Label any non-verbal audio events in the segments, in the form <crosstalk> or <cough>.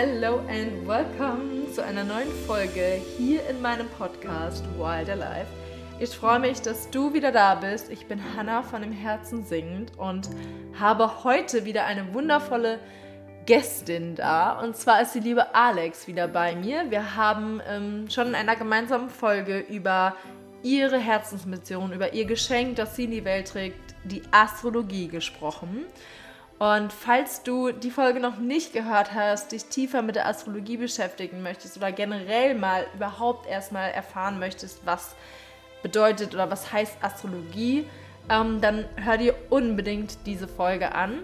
Hello and welcome zu einer neuen Folge hier in meinem Podcast Wild Alive. Ich freue mich, dass du wieder da bist. Ich bin Hannah von dem Herzen singend und habe heute wieder eine wundervolle Gästin da. Und zwar ist die liebe Alex wieder bei mir. Wir haben ähm, schon in einer gemeinsamen Folge über ihre Herzensmission, über ihr Geschenk, das sie in die Welt trägt, die Astrologie gesprochen. Und falls du die Folge noch nicht gehört hast, dich tiefer mit der Astrologie beschäftigen möchtest oder generell mal überhaupt erstmal erfahren möchtest, was bedeutet oder was heißt Astrologie, ähm, dann hör dir unbedingt diese Folge an.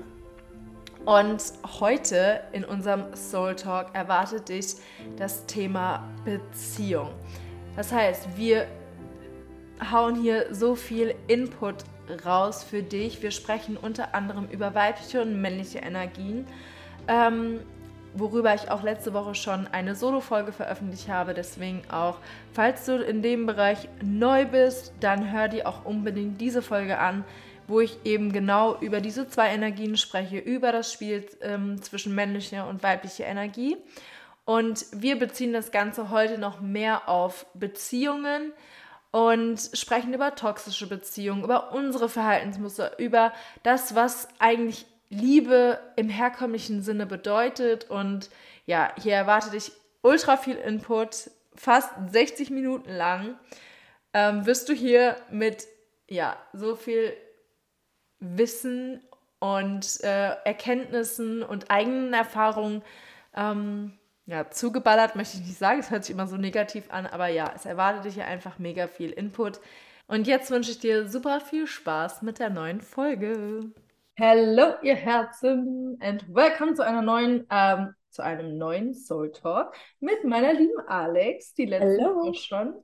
Und heute in unserem Soul Talk erwartet dich das Thema Beziehung. Das heißt, wir hauen hier so viel Input raus für dich. Wir sprechen unter anderem über weibliche und männliche Energien, ähm, worüber ich auch letzte Woche schon eine Solo-Folge veröffentlicht habe. Deswegen auch, falls du in dem Bereich neu bist, dann hör dir auch unbedingt diese Folge an, wo ich eben genau über diese zwei Energien spreche, über das Spiel ähm, zwischen männlicher und weiblicher Energie. Und wir beziehen das Ganze heute noch mehr auf Beziehungen, und sprechen über toxische Beziehungen, über unsere Verhaltensmuster, über das, was eigentlich Liebe im herkömmlichen Sinne bedeutet. Und ja, hier erwartet dich ultra viel Input, fast 60 Minuten lang. Ähm, wirst du hier mit ja, so viel Wissen und äh, Erkenntnissen und eigenen Erfahrungen ähm, ja, zugeballert möchte ich nicht sagen, es hört sich immer so negativ an, aber ja, es erwartet dich ja einfach mega viel Input. Und jetzt wünsche ich dir super viel Spaß mit der neuen Folge. Hallo, ihr Herzen, and welcome zu einer neuen, ähm, zu einem neuen Soul Talk mit meiner lieben Alex, die letzte Woche schon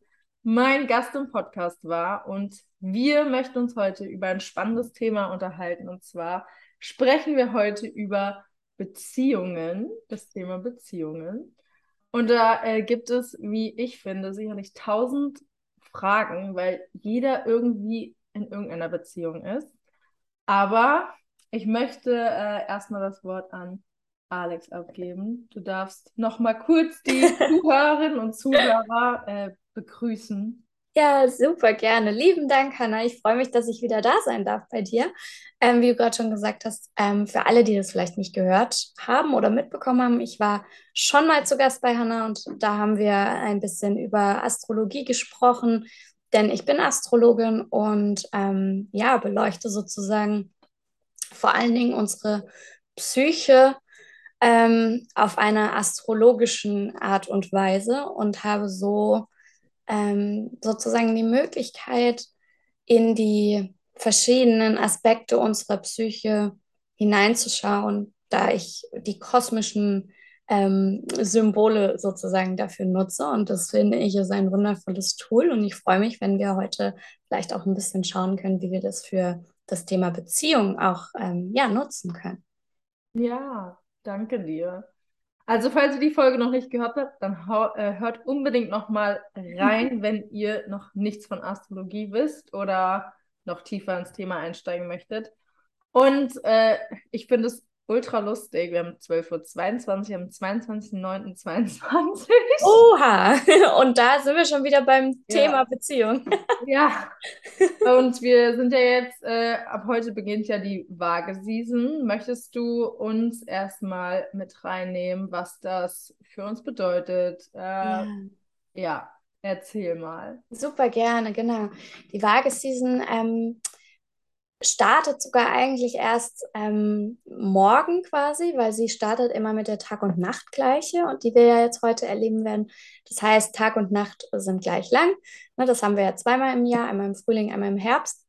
mein Gast im Podcast war. Und wir möchten uns heute über ein spannendes Thema unterhalten. Und zwar sprechen wir heute über Beziehungen, das Thema Beziehungen. Und da äh, gibt es, wie ich finde, sicherlich tausend Fragen, weil jeder irgendwie in irgendeiner Beziehung ist. Aber ich möchte äh, erstmal das Wort an Alex abgeben. Du darfst noch mal kurz die <laughs> Zuhörerinnen und Zuhörer äh, begrüßen. Ja, super gerne. Lieben Dank, Hanna. Ich freue mich, dass ich wieder da sein darf bei dir. Ähm, wie du gerade schon gesagt hast, ähm, für alle, die das vielleicht nicht gehört haben oder mitbekommen haben, ich war schon mal zu Gast bei Hanna und da haben wir ein bisschen über Astrologie gesprochen, denn ich bin Astrologin und ähm, ja, beleuchte sozusagen vor allen Dingen unsere Psyche ähm, auf einer astrologischen Art und Weise und habe so ähm, sozusagen die Möglichkeit, in die verschiedenen Aspekte unserer Psyche hineinzuschauen, da ich die kosmischen ähm, Symbole sozusagen dafür nutze. Und das finde ich ist ein wundervolles Tool. Und ich freue mich, wenn wir heute vielleicht auch ein bisschen schauen können, wie wir das für das Thema Beziehung auch ähm, ja, nutzen können. Ja, danke dir. Also, falls ihr die Folge noch nicht gehört habt, dann äh, hört unbedingt noch mal rein, <laughs> wenn ihr noch nichts von Astrologie wisst oder noch tiefer ins Thema einsteigen möchtet. Und äh, ich finde es ultra lustig. Wir haben 12.22 Uhr, am 22.09.22. Oha! <laughs> Und da sind wir schon wieder beim ja. Thema Beziehung. <laughs> ja. Und wir sind ja jetzt, äh, ab heute beginnt ja die Waage-Season. Möchtest du uns erstmal mit reinnehmen, was das für uns bedeutet? Äh, ja. ja. Erzähl mal. Super gerne, genau. Die Waage-Season ähm, startet sogar eigentlich erst ähm, morgen quasi, weil sie startet immer mit der Tag- und Nachtgleiche und die wir ja jetzt heute erleben werden. Das heißt, Tag und Nacht sind gleich lang. Ne, das haben wir ja zweimal im Jahr, einmal im Frühling, einmal im Herbst.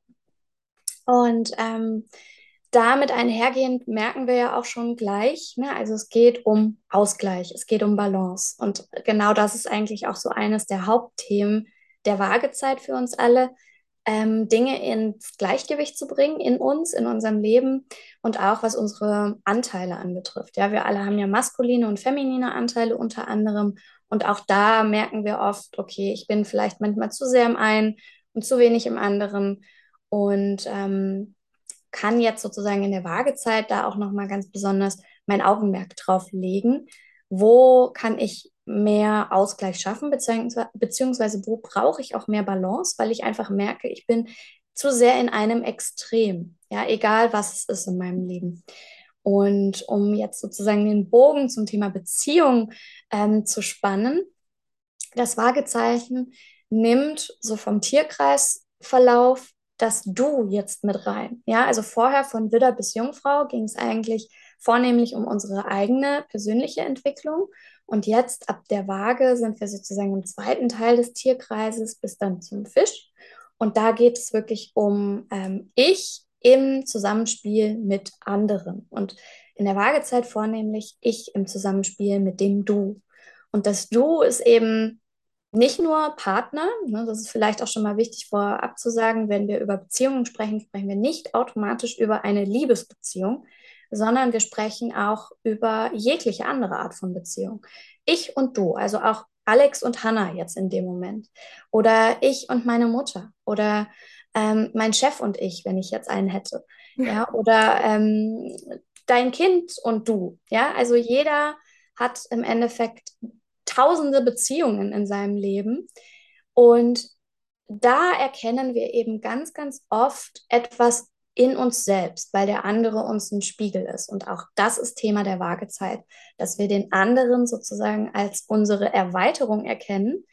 Und ähm, damit einhergehend merken wir ja auch schon gleich, ne? also es geht um Ausgleich, es geht um Balance. Und genau das ist eigentlich auch so eines der Hauptthemen der Waagezeit für uns alle, ähm, Dinge ins Gleichgewicht zu bringen in uns, in unserem Leben und auch was unsere Anteile anbetrifft. Ja, wir alle haben ja maskuline und feminine Anteile unter anderem. Und auch da merken wir oft, okay, ich bin vielleicht manchmal zu sehr im einen und zu wenig im anderen. Und ähm, kann jetzt sozusagen in der Waagezeit da auch nochmal ganz besonders mein Augenmerk drauf legen. Wo kann ich mehr Ausgleich schaffen, beziehungsweise, wo brauche ich auch mehr Balance, weil ich einfach merke, ich bin zu sehr in einem Extrem, ja, egal was es ist in meinem Leben. Und um jetzt sozusagen den Bogen zum Thema Beziehung ähm, zu spannen, das Waagezeichen nimmt so vom Tierkreisverlauf das Du jetzt mit rein. Ja, also vorher von Widder bis Jungfrau ging es eigentlich vornehmlich um unsere eigene persönliche Entwicklung. Und jetzt ab der Waage sind wir sozusagen im zweiten Teil des Tierkreises bis dann zum Fisch. Und da geht es wirklich um ähm, ich im Zusammenspiel mit anderen. Und in der Waagezeit vornehmlich ich im Zusammenspiel mit dem Du. Und das Du ist eben nicht nur Partner, ne, das ist vielleicht auch schon mal wichtig vorab zu sagen, wenn wir über Beziehungen sprechen, sprechen wir nicht automatisch über eine Liebesbeziehung, sondern wir sprechen auch über jegliche andere Art von Beziehung. Ich und du, also auch Alex und Hannah jetzt in dem Moment. Oder ich und meine Mutter. Oder ähm, mein Chef und ich, wenn ich jetzt einen hätte. Ja, oder ähm, dein Kind und du. Ja, also jeder hat im Endeffekt tausende Beziehungen in seinem Leben. Und da erkennen wir eben ganz, ganz oft etwas in uns selbst, weil der andere uns ein Spiegel ist. Und auch das ist Thema der Waagezeit, dass wir den anderen sozusagen als unsere Erweiterung erkennen.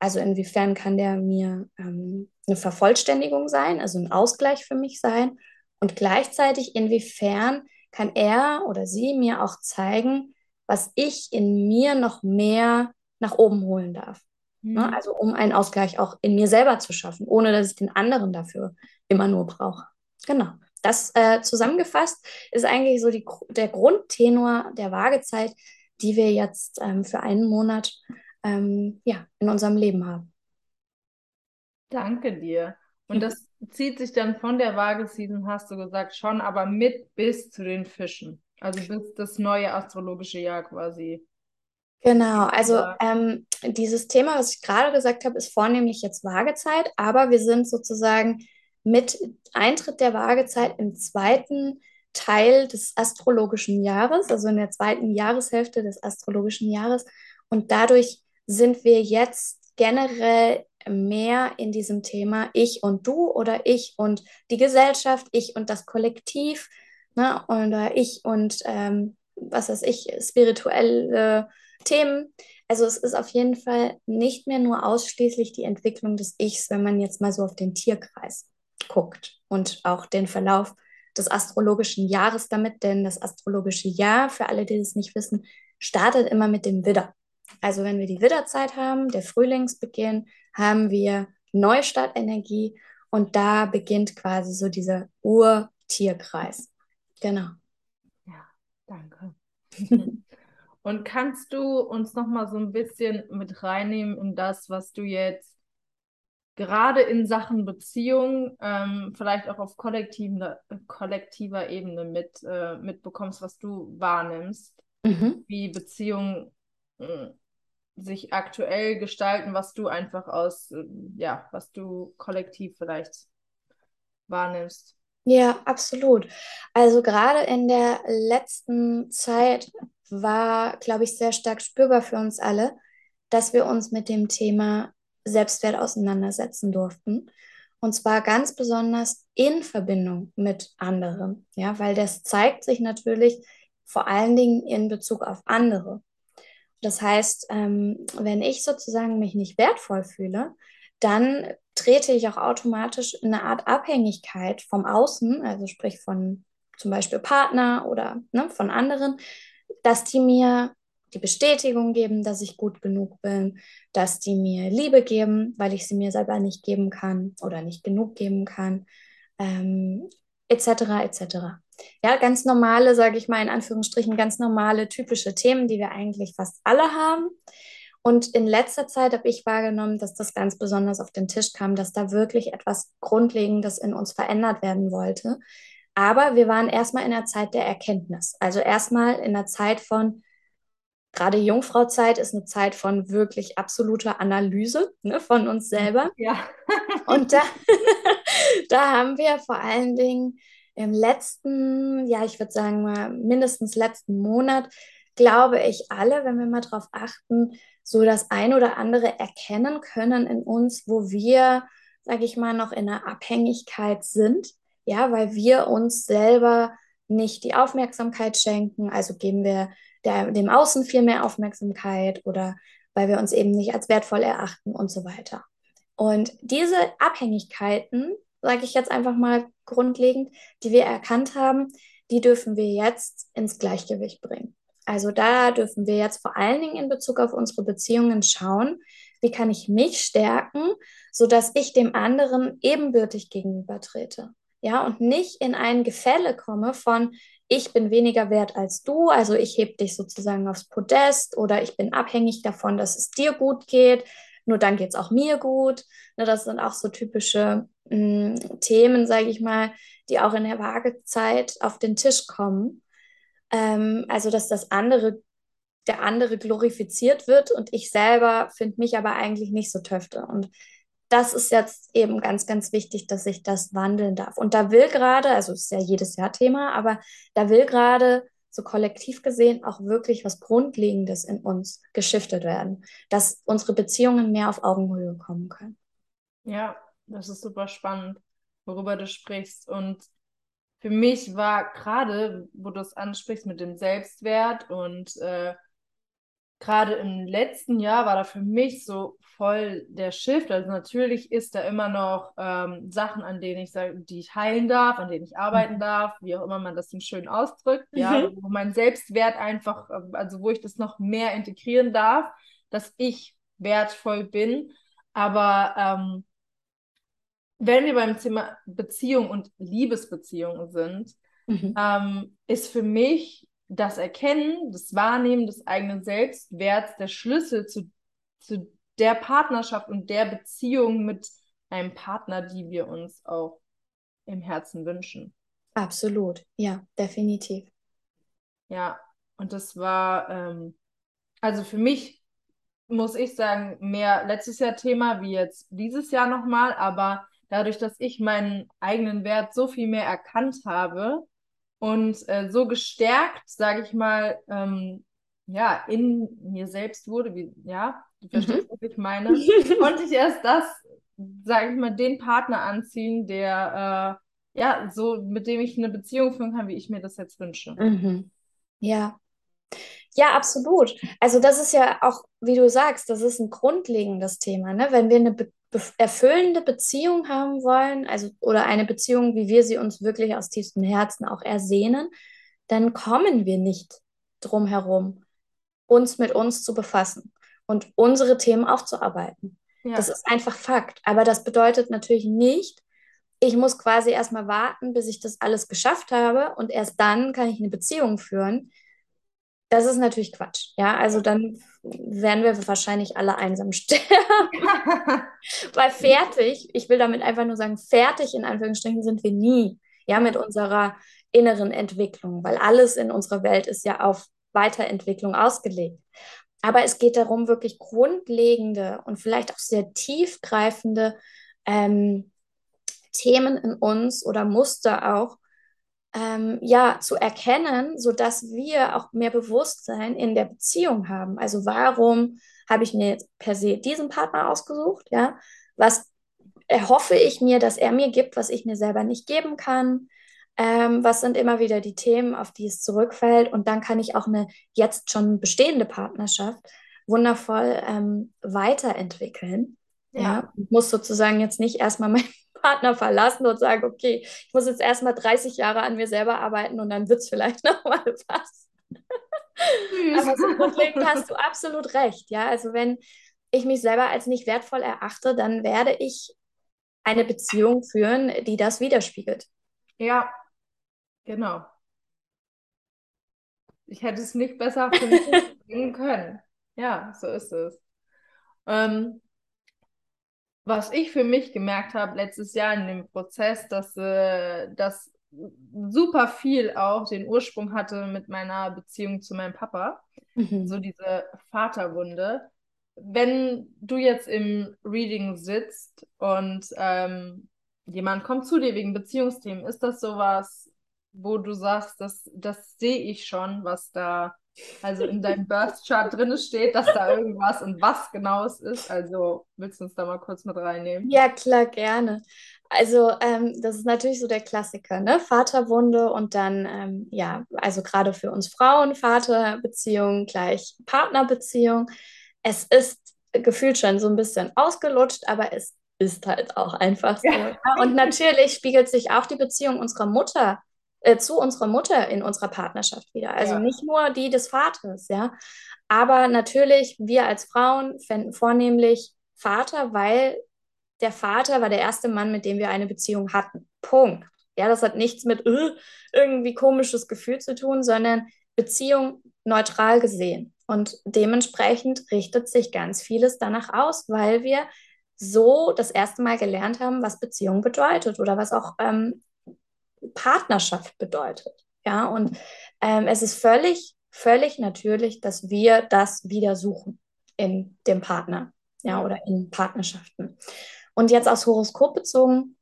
Also inwiefern kann der mir ähm, eine Vervollständigung sein, also ein Ausgleich für mich sein. Und gleichzeitig inwiefern kann er oder sie mir auch zeigen, was ich in mir noch mehr nach oben holen darf. Mhm. Ne? Also um einen Ausgleich auch in mir selber zu schaffen, ohne dass ich den anderen dafür immer nur brauche. Genau. Das äh, zusammengefasst ist eigentlich so die, der Grundtenor der Waagezeit, die wir jetzt ähm, für einen Monat ähm, ja, in unserem Leben haben. Danke dir. Und <laughs> das zieht sich dann von der Waageseason, hast du gesagt, schon, aber mit bis zu den Fischen. Also bis das neue astrologische Jahr quasi. Genau, also ähm, dieses Thema, was ich gerade gesagt habe, ist vornehmlich jetzt Waagezeit, aber wir sind sozusagen mit Eintritt der Waagezeit im zweiten Teil des astrologischen Jahres, also in der zweiten Jahreshälfte des astrologischen Jahres. Und dadurch sind wir jetzt generell mehr in diesem Thema ich und du oder ich und die Gesellschaft, ich und das Kollektiv ne? oder ich und ähm, was weiß ich, spirituelle Themen. Also es ist auf jeden Fall nicht mehr nur ausschließlich die Entwicklung des Ichs, wenn man jetzt mal so auf den Tierkreis guckt und auch den Verlauf des astrologischen Jahres damit, denn das astrologische Jahr, für alle, die es nicht wissen, startet immer mit dem Widder. Also wenn wir die Widderzeit haben, der Frühlingsbeginn, haben wir Neustartenergie und da beginnt quasi so dieser Urtierkreis. Genau. Ja, danke. <laughs> Und kannst du uns noch mal so ein bisschen mit reinnehmen in das, was du jetzt gerade in Sachen Beziehung ähm, vielleicht auch auf kollektiver, kollektiver Ebene mit, äh, mitbekommst, was du wahrnimmst, mhm. wie Beziehungen äh, sich aktuell gestalten, was du einfach aus, äh, ja, was du kollektiv vielleicht wahrnimmst. Ja, absolut. Also gerade in der letzten Zeit war, glaube ich, sehr stark spürbar für uns alle, dass wir uns mit dem Thema Selbstwert auseinandersetzen durften. Und zwar ganz besonders in Verbindung mit anderen. Ja, weil das zeigt sich natürlich vor allen Dingen in Bezug auf andere. Das heißt, ähm, wenn ich sozusagen mich nicht wertvoll fühle, dann trete ich auch automatisch in eine Art Abhängigkeit vom Außen, also sprich von zum Beispiel Partner oder ne, von anderen, dass die mir die Bestätigung geben, dass ich gut genug bin, dass die mir Liebe geben, weil ich sie mir selber nicht geben kann oder nicht genug geben kann, ähm, etc. etc. Ja, ganz normale, sage ich mal in Anführungsstrichen, ganz normale, typische Themen, die wir eigentlich fast alle haben. Und in letzter Zeit habe ich wahrgenommen, dass das ganz besonders auf den Tisch kam, dass da wirklich etwas Grundlegendes in uns verändert werden wollte. Aber wir waren erstmal in der Zeit der Erkenntnis. Also erstmal in der Zeit von, gerade Jungfrauzeit ist eine Zeit von wirklich absoluter Analyse ne, von uns selber. <laughs> Ja. Und da, <laughs> da haben wir vor allen Dingen im letzten, ja, ich würde sagen mal mindestens letzten Monat glaube ich, alle, wenn wir mal drauf achten, so das ein oder andere erkennen können in uns, wo wir, sage ich mal, noch in einer Abhängigkeit sind, ja, weil wir uns selber nicht die Aufmerksamkeit schenken, also geben wir der, dem Außen viel mehr Aufmerksamkeit oder weil wir uns eben nicht als wertvoll erachten und so weiter. Und diese Abhängigkeiten, sage ich jetzt einfach mal grundlegend, die wir erkannt haben, die dürfen wir jetzt ins Gleichgewicht bringen. Also da dürfen wir jetzt vor allen Dingen in Bezug auf unsere Beziehungen schauen, wie kann ich mich stärken, sodass ich dem anderen ebenbürtig gegenübertrete. Ja, und nicht in ein Gefälle komme von, ich bin weniger wert als du, also ich heb dich sozusagen aufs Podest oder ich bin abhängig davon, dass es dir gut geht, nur dann geht es auch mir gut. Ne, das sind auch so typische mh, mm, Themen, sage ich mal, die auch in der Waagezeit auf den Tisch kommen. Ähm, also, dass das andere, der andere glorifiziert wird und ich selber finde mich aber eigentlich nicht so töfte. Und das ist jetzt eben ganz, ganz wichtig, dass ich das wandeln darf. Und da will gerade, also ist ja jedes Jahr Thema, aber da will gerade so kollektiv gesehen auch wirklich was Grundlegendes in uns geschiftet werden, dass unsere Beziehungen mehr auf Augenhöhe kommen können. Ja, das ist super spannend, worüber du sprichst. Und für mich war gerade, wo du es ansprichst mit dem Selbstwert und äh, gerade im letzten Jahr war da für mich so voll der Shift. Also natürlich ist da immer noch ähm, Sachen, an denen ich sage, die ich heilen darf, an denen ich arbeiten mhm. darf, wie auch immer man das dann schön ausdrückt, mhm. ja, wo mein Selbstwert einfach, also wo ich das noch mehr integrieren darf, dass ich wertvoll bin. Aber ähm, wenn wir beim Thema Beziehung und Liebesbeziehungen sind, mhm. ähm, ist für mich das Erkennen, das Wahrnehmen des eigenen Selbstwerts der Schlüssel zu, zu der Partnerschaft und der Beziehung mit einem Partner, die wir uns auch im Herzen wünschen. Absolut, ja, definitiv. Ja, und das war, ähm, also für mich muss ich sagen, mehr letztes Jahr Thema wie jetzt dieses Jahr nochmal, aber dadurch, dass ich meinen eigenen Wert so viel mehr erkannt habe, und äh, so gestärkt, sage ich mal, ähm, ja, in mir selbst wurde, wie, ja, du verstehst, mhm. was ich meine, <laughs> konnte ich erst das, sage ich mal, den Partner anziehen, der, äh, ja, so, mit dem ich eine Beziehung führen kann, wie ich mir das jetzt wünsche. Mhm. Ja. Ja, absolut. Also das ist ja auch, wie du sagst, das ist ein grundlegendes Thema. Ne? Wenn wir eine Be erfüllende Beziehung haben wollen, also oder eine Beziehung, wie wir sie uns wirklich aus tiefstem Herzen auch ersehnen, dann kommen wir nicht drum herum, uns mit uns zu befassen und unsere Themen aufzuarbeiten. Ja. Das ist einfach Fakt. Aber das bedeutet natürlich nicht, ich muss quasi erstmal warten, bis ich das alles geschafft habe und erst dann kann ich eine Beziehung führen. Das ist natürlich Quatsch. Ja, also dann werden wir wahrscheinlich alle einsam <laughs> sterben. <laughs> Weil fertig, ich will damit einfach nur sagen, fertig in Anführungsstrichen sind wir nie. Ja, mit unserer inneren Entwicklung, weil alles in unserer Welt ist ja auf Weiterentwicklung ausgelegt. Aber es geht darum, wirklich grundlegende und vielleicht auch sehr tiefgreifende ähm, Themen in uns oder Muster auch ähm, ja, zu erkennen, sodass wir auch mehr Bewusstsein in der Beziehung haben. Also warum habe ich mir jetzt per se diesen Partner ausgesucht? Ja, was erhoffe ich mir, dass er mir gibt, was ich mir selber nicht geben kann? Ähm, was sind immer wieder die Themen, auf die es zurückfällt? Und dann kann ich auch eine jetzt schon bestehende Partnerschaft wundervoll ähm, weiterentwickeln. Ja. ja. muss sozusagen jetzt nicht erstmal mein Partner verlassen und sagen, okay, ich muss jetzt erstmal 30 Jahre an mir selber arbeiten und dann wird es vielleicht <laughs> nochmal was. Aber so grundlegend hast du absolut recht. Ja, also wenn ich mich selber als nicht wertvoll erachte, dann werde ich eine Beziehung führen, die das widerspiegelt. Ja, genau. Ich hätte es nicht besser <laughs> bringen können. Ja, so ist es. Ähm, was ich für mich gemerkt habe letztes Jahr in dem Prozess, dass äh, das super viel auch den Ursprung hatte mit meiner Beziehung zu meinem Papa. Mhm. So diese Vaterwunde. Wenn du jetzt im Reading sitzt und ähm, jemand kommt zu dir wegen Beziehungsthemen, ist das sowas, wo du sagst, das, das sehe ich schon, was da also in deinem Birth Chart drin steht, dass da irgendwas und was genau es ist. Also willst du uns da mal kurz mit reinnehmen? Ja, klar, gerne. Also ähm, das ist natürlich so der Klassiker, ne? Vaterwunde und dann, ähm, ja, also gerade für uns Frauen, Vaterbeziehung gleich Partnerbeziehung. Es ist gefühlt schon so ein bisschen ausgelutscht, aber es ist halt auch einfach so. Ja. Und natürlich spiegelt sich auch die Beziehung unserer Mutter äh, zu unserer Mutter in unserer Partnerschaft wieder. Also ja. nicht nur die des Vaters, ja. Aber natürlich, wir als Frauen fänden vornehmlich Vater, weil der Vater war der erste Mann, mit dem wir eine Beziehung hatten. Punkt. Ja, das hat nichts mit äh, irgendwie komisches Gefühl zu tun, sondern Beziehung neutral gesehen. Und dementsprechend richtet sich ganz vieles danach aus, weil wir so das erste Mal gelernt haben, was Beziehung bedeutet oder was auch ähm, Partnerschaft bedeutet. Ja, und ähm, es ist völlig, völlig natürlich, dass wir das wieder suchen in dem Partner, ja, oder in Partnerschaften. Und jetzt aus Horoskop bezogen,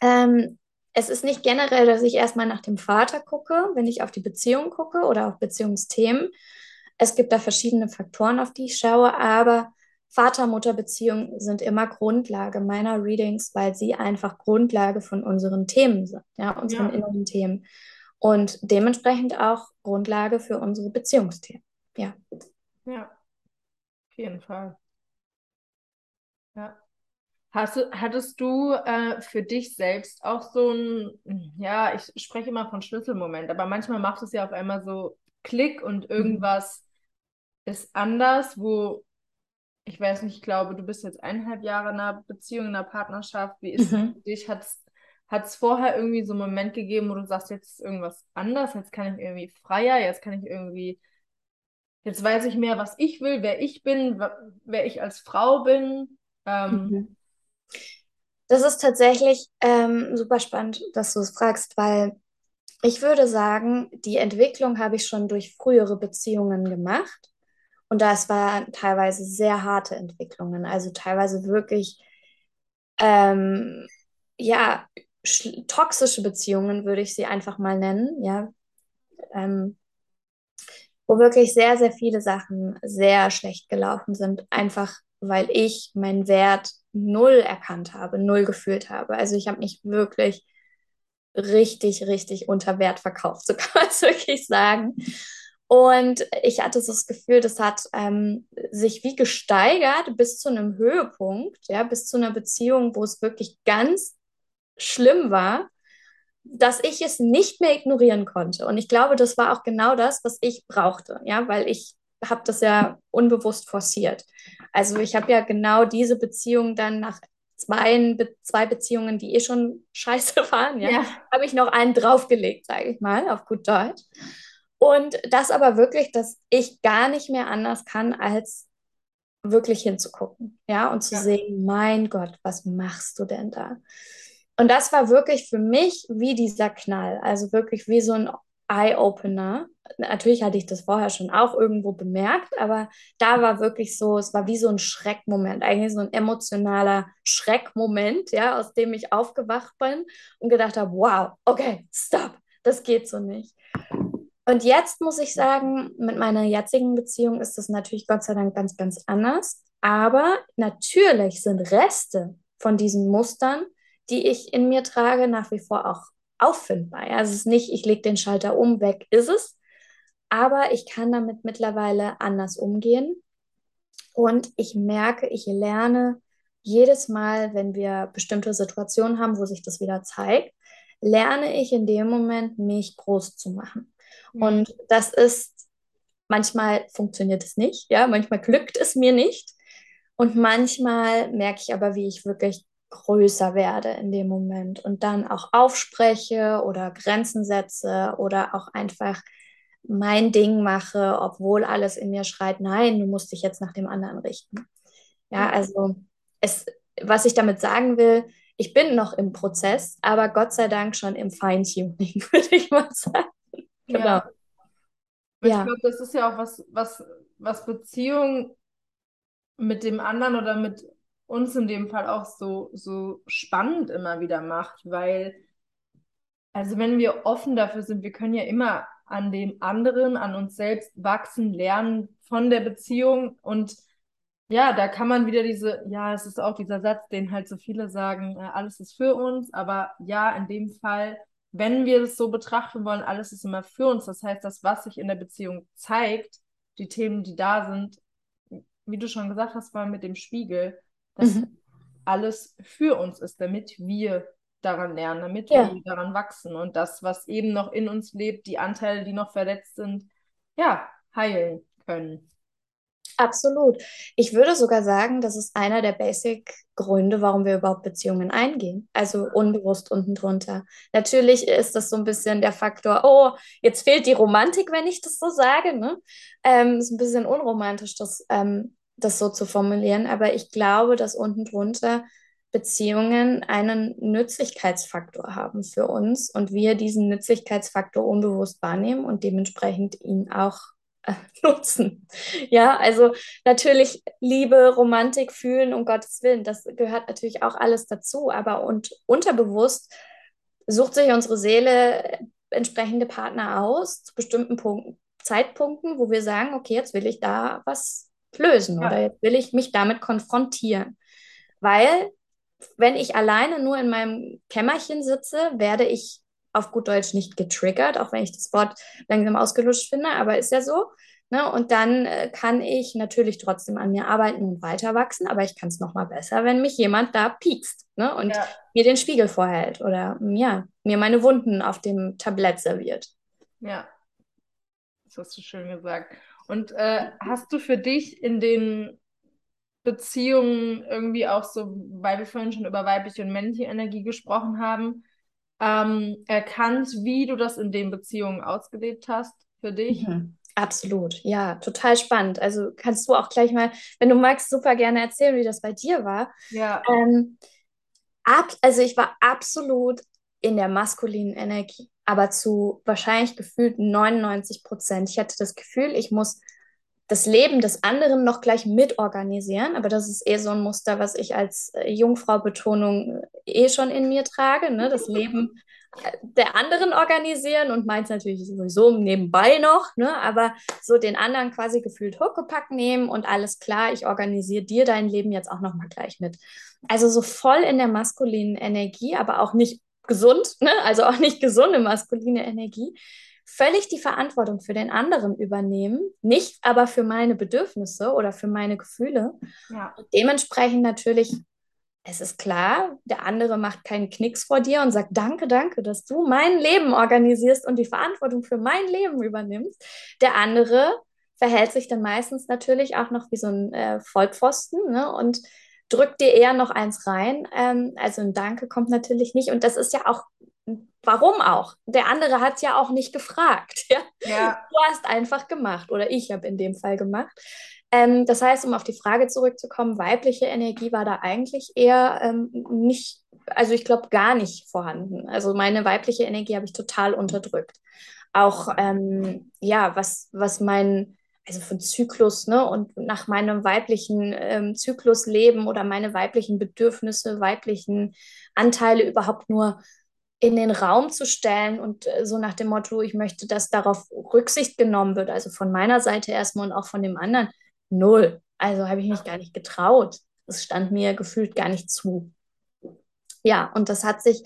ähm, es ist nicht generell, dass ich erstmal nach dem Vater gucke, wenn ich auf die Beziehung gucke oder auf Beziehungsthemen. Es gibt da verschiedene Faktoren, auf die ich schaue, aber Vater-Mutter-Beziehungen sind immer Grundlage meiner Readings, weil sie einfach Grundlage von unseren Themen sind, ja, unseren ja. inneren Themen. Und dementsprechend auch Grundlage für unsere Beziehungsthemen. Ja. Ja, auf jeden Fall. Ja. Hast du, hattest du äh, für dich selbst auch so ein, ja, ich spreche immer von Schlüsselmoment, aber manchmal macht es ja auf einmal so Klick und mhm. irgendwas mhm. ist anders, wo ich weiß nicht, ich glaube, du bist jetzt eineinhalb Jahre in einer Beziehung, in einer Partnerschaft. Wie ist mhm. es für dich? Hat es vorher irgendwie so einen Moment gegeben, wo du sagst, jetzt ist irgendwas anders, jetzt kann ich irgendwie freier, jetzt kann ich irgendwie, jetzt weiß ich mehr, was ich will, wer ich bin, wer ich als Frau bin. Ähm, mhm. Das ist tatsächlich ähm, super spannend, dass du es fragst, weil ich würde sagen, die Entwicklung habe ich schon durch frühere Beziehungen gemacht. Und das waren teilweise sehr harte Entwicklungen, also teilweise wirklich, ähm, ja, toxische Beziehungen würde ich sie einfach mal nennen, ja, ähm, wo wirklich sehr, sehr viele Sachen sehr schlecht gelaufen sind, einfach weil ich meinen Wert null erkannt habe, null gefühlt habe. Also ich habe mich wirklich richtig, richtig unter Wert verkauft, <laughs> so kann man es wirklich sagen. Und ich hatte so das Gefühl, das hat ähm, sich wie gesteigert bis zu einem Höhepunkt, ja, bis zu einer Beziehung, wo es wirklich ganz schlimm war, dass ich es nicht mehr ignorieren konnte. Und ich glaube, das war auch genau das, was ich brauchte, ja, weil ich habe das ja unbewusst forciert. Also ich habe ja genau diese Beziehung dann nach zwei, zwei Beziehungen, die eh schon <laughs> scheiße waren, ja, ja. habe ich noch einen draufgelegt, sage ich mal, auf gut Deutsch. Und das aber wirklich, dass ich gar nicht mehr anders kann, als wirklich hinzugucken, ja, und zu ja. sehen, mein Gott, was machst du denn da? Und das war wirklich für mich wie dieser Knall, also wirklich wie so ein Eye-Opener. Natürlich hatte ich das vorher schon auch irgendwo bemerkt, aber da war wirklich so, es war wie so ein Schreckmoment, eigentlich so ein emotionaler Schreckmoment, ja, aus dem ich aufgewacht bin und gedacht habe, wow, okay, stop, das geht so nicht. Und jetzt muss ich sagen, mit meiner jetzigen Beziehung ist das natürlich Gott sei Dank ganz, ganz anders. Aber natürlich sind Reste von diesen Mustern, die ich in mir trage, nach wie vor auch auffindbar. Ja, es ist nicht, ich lege den Schalter um, weg ist es. Aber ich kann damit mittlerweile anders umgehen. Und ich merke, ich lerne jedes Mal, wenn wir bestimmte Situationen haben, wo sich das wieder zeigt, lerne ich in dem Moment, mich groß zu machen. Mhm. Und das ist, manchmal funktioniert es nicht, ja, manchmal glückt es mir nicht. Und manchmal merke ich aber, wie ich wirklich größer werde in dem Moment und dann auch aufspreche oder Grenzen setze oder auch einfach mein Ding mache, obwohl alles in mir schreit, nein, du musst dich jetzt nach dem anderen richten. Ja, also es, was ich damit sagen will, ich bin noch im Prozess, aber Gott sei Dank schon im Feintuning, <laughs> würde ich mal sagen. Genau. Ja. Ich ja. glaube, das ist ja auch was, was, was Beziehung mit dem anderen oder mit uns in dem Fall auch so, so spannend immer wieder macht, weil, also wenn wir offen dafür sind, wir können ja immer an dem anderen, an uns selbst wachsen, lernen von der Beziehung und ja, da kann man wieder diese, ja, es ist auch dieser Satz, den halt so viele sagen, äh, alles ist für uns, aber ja, in dem Fall, wenn wir es so betrachten wollen, alles ist immer für uns. Das heißt, das, was sich in der Beziehung zeigt, die Themen, die da sind, wie du schon gesagt hast, vor mit dem Spiegel, dass mhm. alles für uns ist, damit wir daran lernen, damit ja. wir daran wachsen und das, was eben noch in uns lebt, die Anteile, die noch verletzt sind, ja, heilen können. Absolut. Ich würde sogar sagen, das ist einer der Basic-Gründe, warum wir überhaupt Beziehungen eingehen. Also unbewusst unten drunter. Natürlich ist das so ein bisschen der Faktor, oh, jetzt fehlt die Romantik, wenn ich das so sage. Ne? Ähm, ist ein bisschen unromantisch, das, ähm, das so zu formulieren. Aber ich glaube, dass unten drunter Beziehungen einen Nützlichkeitsfaktor haben für uns und wir diesen Nützlichkeitsfaktor unbewusst wahrnehmen und dementsprechend ihn auch <laughs> nutzen. Ja, also natürlich Liebe, Romantik fühlen, um Gottes Willen, das gehört natürlich auch alles dazu, aber und unterbewusst sucht sich unsere Seele entsprechende Partner aus zu bestimmten Punkten, Zeitpunkten, wo wir sagen, okay, jetzt will ich da was lösen ja. oder jetzt will ich mich damit konfrontieren. Weil wenn ich alleine nur in meinem Kämmerchen sitze, werde ich auf gut Deutsch nicht getriggert, auch wenn ich das Wort langsam ausgelutscht finde, aber ist ja so. Ne? Und dann äh, kann ich natürlich trotzdem an mir arbeiten und weiter wachsen, aber ich kann es nochmal besser, wenn mich jemand da piekst ne? und ja. mir den Spiegel vorhält oder ja, mir meine Wunden auf dem Tablett serviert. Ja, das hast du schön gesagt. Und äh, hast du für dich in den Beziehungen irgendwie auch so, weil wir vorhin schon über weibliche und männliche Energie gesprochen haben, ähm, erkannt, wie du das in den Beziehungen ausgelebt hast für dich? Mhm. Absolut, ja, total spannend. Also kannst du auch gleich mal, wenn du magst, super gerne erzählen, wie das bei dir war. Ja. Ähm, ab, also ich war absolut in der maskulinen Energie, aber zu wahrscheinlich gefühlt 99 Prozent. Ich hatte das Gefühl, ich muss das Leben des anderen noch gleich mitorganisieren. Aber das ist eh so ein Muster, was ich als äh, Jungfrau-Betonung äh, eh schon in mir trage. Ne? Das Leben äh, der anderen organisieren und meins natürlich sowieso nebenbei noch, ne? aber so den anderen quasi gefühlt Huckepack nehmen und alles klar, ich organisiere dir dein Leben jetzt auch nochmal gleich mit. Also so voll in der maskulinen Energie, aber auch nicht gesund, ne? also auch nicht gesunde maskuline Energie, völlig die Verantwortung für den anderen übernehmen, nicht aber für meine Bedürfnisse oder für meine Gefühle. Ja. dementsprechend natürlich, es ist klar, der andere macht keinen Knicks vor dir und sagt, danke, danke, dass du mein Leben organisierst und die Verantwortung für mein Leben übernimmst. Der andere verhält sich dann meistens natürlich auch noch wie so ein äh, Vollpfosten ne? und drückt dir eher noch eins rein. Ähm, also ein Danke kommt natürlich nicht. Und das ist ja auch Warum auch? Der andere hat es ja auch nicht gefragt. <laughs> Ja? ja? Du hast einfach gemacht oder ich habe in dem Fall gemacht. Ähm, das heißt, um auf die Frage zurückzukommen, weibliche Energie war da eigentlich eher ähm, nicht, also ich glaube gar nicht vorhanden. Also meine weibliche Energie habe ich total unterdrückt. Auch ähm, ja, was, was mein, also von Zyklus, ne, und nach meinem weiblichen ähm, Zyklus leben oder meine weiblichen Bedürfnisse, weiblichen Anteile überhaupt nur in den Raum zu stellen und äh, so nach dem Motto, ich möchte, dass darauf Rücksicht genommen wird, also von meiner Seite erstmal und auch von dem anderen, null. Also habe ich mich gar nicht getraut. Das stand mir gefühlt gar nicht zu. Ja, und das hat sich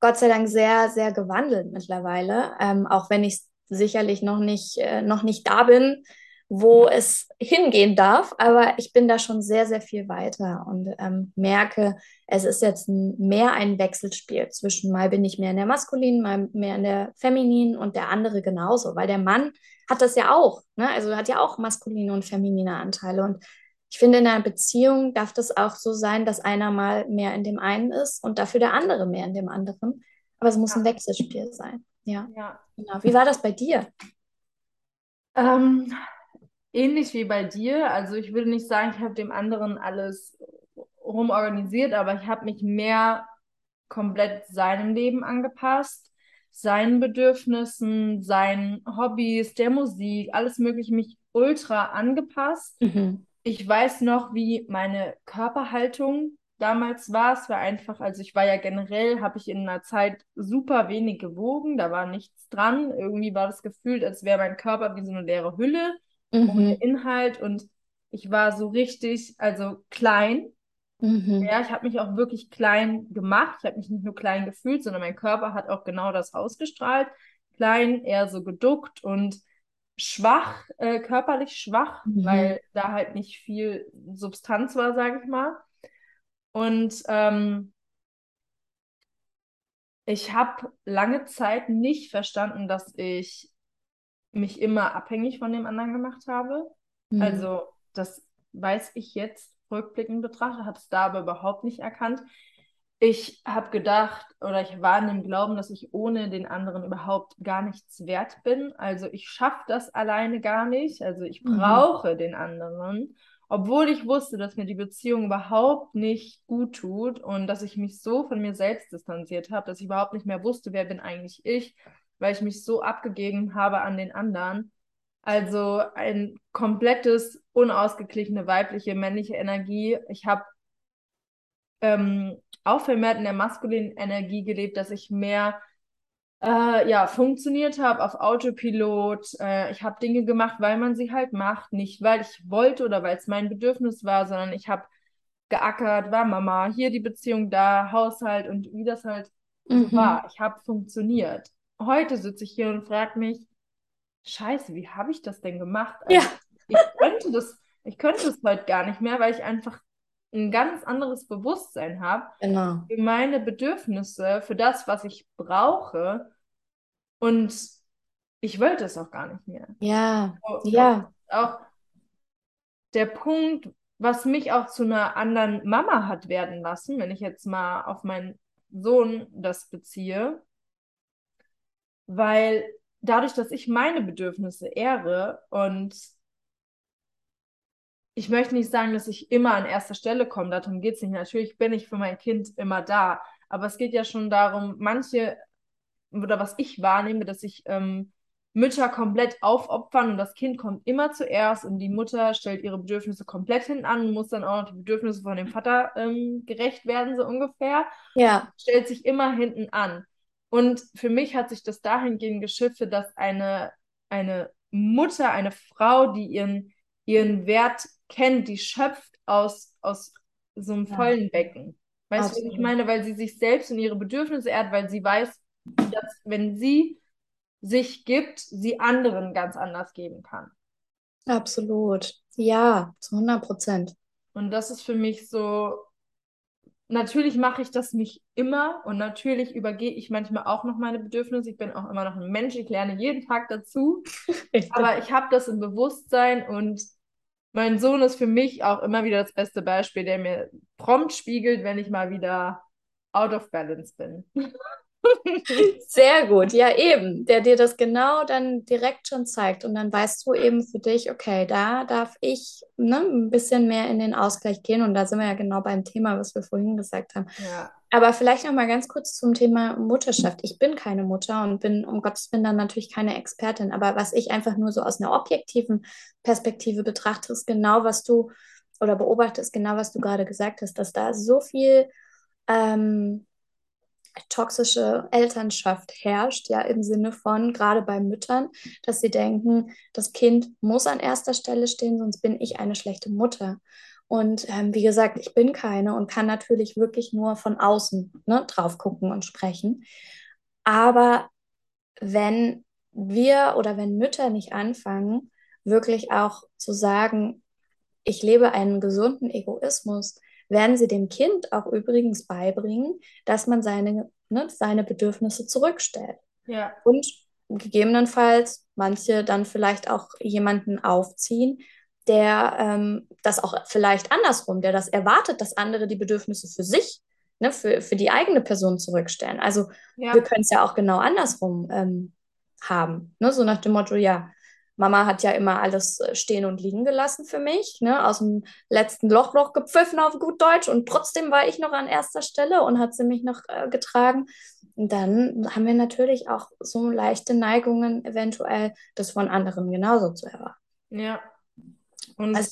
Gott sei Dank sehr, sehr gewandelt mittlerweile, ähm, auch wenn ich sicherlich noch nicht, äh, noch nicht da bin, wo es hingehen darf, aber ich bin da schon sehr, sehr viel weiter und ähm, merke, es ist jetzt ein, mehr ein Wechselspiel zwischen mal bin ich mehr in der maskulinen, mal mehr in der femininen und der andere genauso, weil der Mann hat das ja auch, ne? also hat ja auch maskuline und feminine Anteile und ich finde, in einer Beziehung darf das auch so sein, dass einer mal mehr in dem einen ist und dafür der andere mehr in dem anderen. Aber es muss ja. ein Wechselspiel sein. Ja. ja. Genau. Wie war das bei dir? Ähm, ähnlich wie bei dir. Also ich würde nicht sagen, ich habe dem anderen alles rumorganisiert, aber ich habe mich mehr komplett seinem Leben angepasst, seinen Bedürfnissen, seinen Hobbys, der Musik, alles Mögliche, mich ultra angepasst. Mhm. Ich weiß noch, wie meine Körperhaltung damals war. Es war einfach, also ich war ja generell, habe ich in einer Zeit super wenig gewogen, da war nichts dran. Irgendwie war das gefühlt, als wäre mein Körper wie so eine leere Hülle Mhm. ohne Inhalt und ich war so richtig, also klein. Mhm. Ja, ich habe mich auch wirklich klein gemacht. Ich habe mich nicht nur klein gefühlt, sondern mein Körper hat auch genau das ausgestrahlt. Klein, eher so geduckt und schwach, äh, körperlich schwach, Mhm. weil da halt nicht viel Substanz war, sage ich mal. Und ähm, ich habe lange Zeit nicht verstanden, dass ich mich immer abhängig von dem anderen gemacht habe. Mhm. Also, das weiß ich jetzt rückblickend betrachtet, habe es da aber überhaupt nicht erkannt. Ich habe gedacht oder ich war in dem Glauben, dass ich ohne den anderen überhaupt gar nichts wert bin. Also ich schaffe das alleine gar nicht. Also ich Mhm. brauche den anderen, obwohl ich wusste, dass mir die Beziehung überhaupt nicht gut tut und dass ich mich so von mir selbst distanziert habe, dass ich überhaupt nicht mehr wusste, wer bin eigentlich ich, weil ich mich so abgegeben habe an den anderen. Also ein komplettes, unausgeglichene weibliche, männliche Energie. Ich habe ähm, auch vermehrt in der maskulinen Energie gelebt, dass ich mehr äh, ja, funktioniert habe auf Autopilot. Äh, ich habe Dinge gemacht, weil man sie halt macht, nicht weil ich wollte oder weil es mein Bedürfnis war, sondern ich habe geackert, war Mama, hier die Beziehung, da Haushalt und wie das halt so Mhm. war. Ich habe funktioniert. Heute sitze ich hier und frage mich, Scheiße, wie habe ich das denn gemacht? Also Ja. ich könnte das, ich könnte es heute gar nicht mehr, weil ich einfach ein ganz anderes Bewusstsein habe Genau. für meine Bedürfnisse, für das, was ich brauche. Und ich wollte es auch gar nicht mehr. Ja. So, Ja. Auch der Punkt, was mich auch zu einer anderen Mama hat werden lassen, wenn ich jetzt mal auf meinen Sohn das beziehe, weil dadurch, dass ich meine Bedürfnisse ehre und ich möchte nicht sagen, dass ich immer an erster Stelle komme, darum geht es nicht. Natürlich bin ich für mein Kind immer da, aber es geht ja schon darum, manche, oder was ich wahrnehme, dass ich ähm, Mütter komplett aufopfern und das Kind kommt immer zuerst und die Mutter stellt ihre Bedürfnisse komplett hinten an und muss dann auch noch die Bedürfnisse von dem Vater ähm, gerecht werden, so ungefähr Ja. stellt sich immer hinten an. Und für mich hat sich das dahingehend geschiftet, dass eine, eine Mutter, eine Frau, die ihren, ihren Wert kennt, die schöpft aus, aus so einem Ja. vollen Becken. Weißt du, was ich Absolut. meine? Weil sie sich selbst und ihre Bedürfnisse ehrt, weil sie weiß, dass wenn sie sich gibt, sie anderen ganz anders geben kann. Absolut. Ja, zu 100 Prozent. Und das ist für mich so, natürlich mache ich das nicht immer und natürlich übergehe ich manchmal auch noch meine Bedürfnisse. Ich bin auch immer noch ein Mensch, ich lerne jeden Tag dazu. <laughs> Aber ich habe das im Bewusstsein und mein Sohn ist für mich auch immer wieder das beste Beispiel, der mir prompt spiegelt, wenn ich mal wieder out of balance bin. <laughs> <laughs> Sehr gut, ja eben, der dir das genau dann direkt schon zeigt. Und dann weißt du eben für dich, okay, da darf ich ne, ein bisschen mehr in den Ausgleich gehen. Und da sind wir ja genau beim Thema, was wir vorhin gesagt haben. Ja, Aber vielleicht noch mal ganz kurz zum Thema Mutterschaft. Ich bin keine Mutter und bin um Gottes Willen dann natürlich keine Expertin, aber was ich einfach nur so aus einer objektiven Perspektive betrachte, ist genau, was du oder beobachtest, genau, was du gerade gesagt hast, dass da so viel ähm, toxische Elternschaft herrscht, ja, im Sinne von, gerade bei Müttern, dass sie denken, das Kind muss an erster Stelle stehen, sonst bin ich eine schlechte Mutter. Und ähm, wie gesagt, ich bin keine und kann natürlich wirklich nur von außen ne, drauf gucken und sprechen. Aber wenn wir oder wenn Mütter nicht anfangen, wirklich auch zu sagen, ich lebe einen gesunden Egoismus, werden sie dem Kind auch übrigens beibringen, dass man seine, ne, seine Bedürfnisse zurückstellt. ja, Und gegebenenfalls manche dann vielleicht auch jemanden aufziehen, der ähm, das auch vielleicht andersrum, der das erwartet, dass andere die Bedürfnisse für sich, ne, für, für die eigene Person zurückstellen. Also ja, wir können es ja auch genau andersrum ähm, haben. Ne? So nach dem Motto, ja, Mama hat ja immer alles äh, stehen und liegen gelassen für mich, ne? Aus dem letzten Loch noch gepfiffen auf gut Deutsch und trotzdem war ich noch an erster Stelle und hat sie mich noch äh, getragen. Und dann haben wir natürlich auch so leichte Neigungen, eventuell das von anderen genauso zu erwarten. ja. Und Also,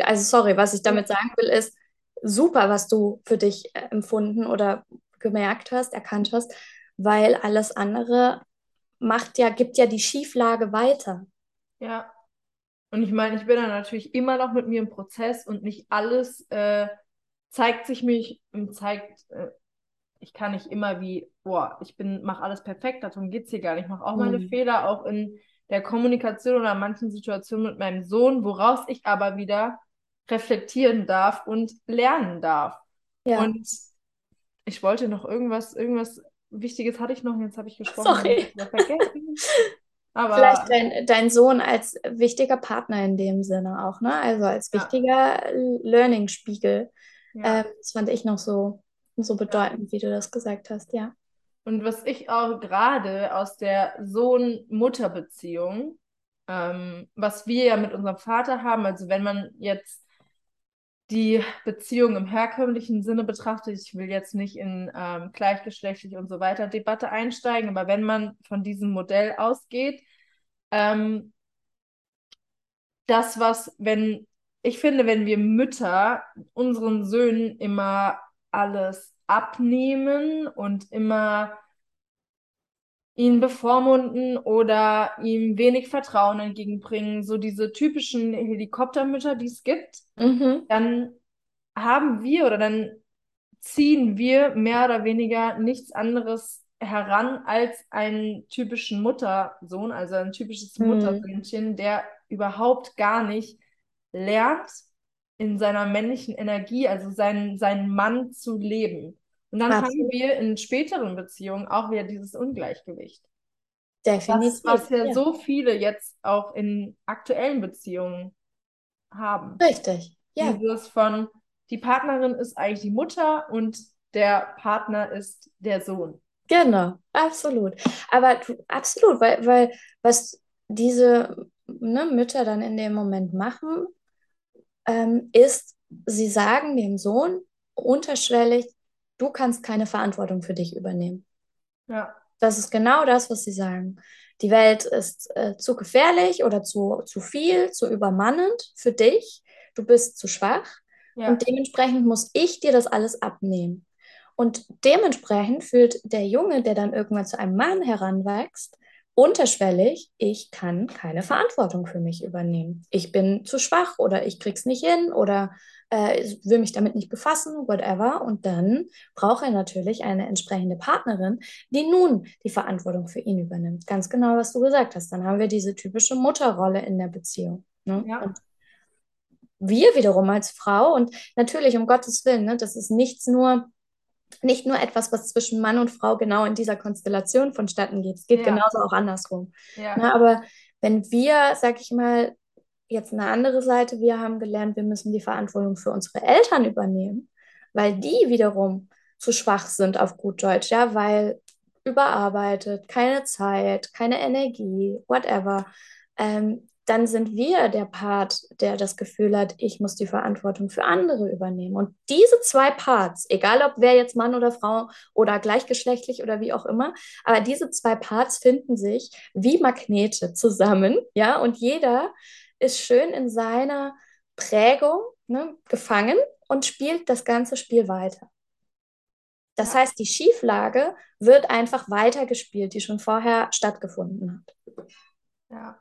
also sorry, was ich damit sagen will, ist, super, was du für dich äh, empfunden oder gemerkt hast, erkannt hast, weil alles andere macht ja, gibt ja die Schieflage weiter. Ja. Und ich meine, ich bin dann natürlich immer noch mit mir im Prozess und nicht alles äh, zeigt sich mich und zeigt, äh, ich kann nicht immer wie, boah, ich bin, mache alles perfekt, darum geht es hier gar nicht. Ich mache auch mhm. meine Fehler, auch in der Kommunikation oder in manchen Situationen mit meinem Sohn, woraus ich aber wieder reflektieren darf und lernen darf. Ja. Und ich wollte noch irgendwas, irgendwas Wichtiges hatte ich noch, jetzt habe ich gesprochen. Sorry. vergessen. <laughs> Aber Vielleicht dein, dein Sohn als wichtiger Partner in dem Sinne auch, ne? Also als wichtiger ja. Learning-Spiegel. Ja. Ähm, das fand ich noch so, so bedeutend, wie du das gesagt hast, ja. Und was ich auch gerade aus der Sohn-Mutter-Beziehung, ähm, was wir ja mit unserem Vater haben, also wenn man jetzt die Beziehung im herkömmlichen Sinne betrachtet, ich will jetzt nicht in ähm, gleichgeschlechtlich und so weiter Debatte einsteigen, aber wenn man von diesem Modell ausgeht, ähm, das, was, wenn, ich finde, wenn wir Mütter unseren Söhnen immer alles abnehmen und immer ihn bevormunden oder ihm wenig Vertrauen entgegenbringen, so diese typischen Helikoptermütter, die es gibt, mhm. dann haben wir oder dann ziehen wir mehr oder weniger nichts anderes heran als einen typischen Muttersohn, also ein typisches mhm. Muttersöhnchen, der überhaupt gar nicht lernt, in seiner männlichen Energie, also seinen, seinen Mann zu leben. Und dann Absolut. haben wir in späteren Beziehungen auch wieder dieses Ungleichgewicht. Definitiv. Das, was ja, ja, so viele jetzt auch in aktuellen Beziehungen haben. Richtig, ja. Dieses von, die Partnerin ist eigentlich die Mutter und der Partner ist der Sohn. Genau, absolut. Aber absolut, weil, weil was diese ne, Mütter dann in dem Moment machen, ähm, ist, sie sagen dem Sohn unterschwellig, du kannst keine Verantwortung für dich übernehmen. Ja. Das ist genau das, was sie sagen. Die Welt ist äh, zu gefährlich oder zu, zu viel, zu übermannend für dich. Du bist zu schwach ja. und dementsprechend muss ich dir das alles abnehmen. Und dementsprechend fühlt der Junge, der dann irgendwann zu einem Mann heranwächst, unterschwellig, ich kann keine Verantwortung für mich übernehmen. Ich bin zu schwach oder ich krieg's nicht hin oder äh, will mich damit nicht befassen, whatever. Und dann braucht er natürlich eine entsprechende Partnerin, die nun die Verantwortung für ihn übernimmt. Ganz genau, was du gesagt hast. Dann haben wir diese typische Mutterrolle in der Beziehung. Ne? Ja. Und wir wiederum als Frau und natürlich um Gottes Willen, ne, das ist nichts nur nicht nur etwas, was zwischen Mann und Frau genau in dieser Konstellation vonstatten geht. Es geht ja. genauso auch andersrum. Ja. Na, aber wenn wir, sag ich mal, jetzt eine andere Seite, wir haben gelernt, wir müssen die Verantwortung für unsere Eltern übernehmen, weil die wiederum zu schwach sind auf gut Deutsch, ja, weil überarbeitet, keine Zeit, keine Energie, whatever. Ähm, dann sind wir der Part, der das Gefühl hat, ich muss die Verantwortung für andere übernehmen. Und diese zwei Parts, egal ob wer jetzt Mann oder Frau oder gleichgeschlechtlich oder wie auch immer, aber diese zwei Parts finden sich wie Magnete zusammen, ja, und jeder ist schön in seiner Prägung ne, gefangen und spielt das ganze Spiel weiter. Das heißt, die Schieflage wird einfach weitergespielt, die schon vorher stattgefunden hat. Ja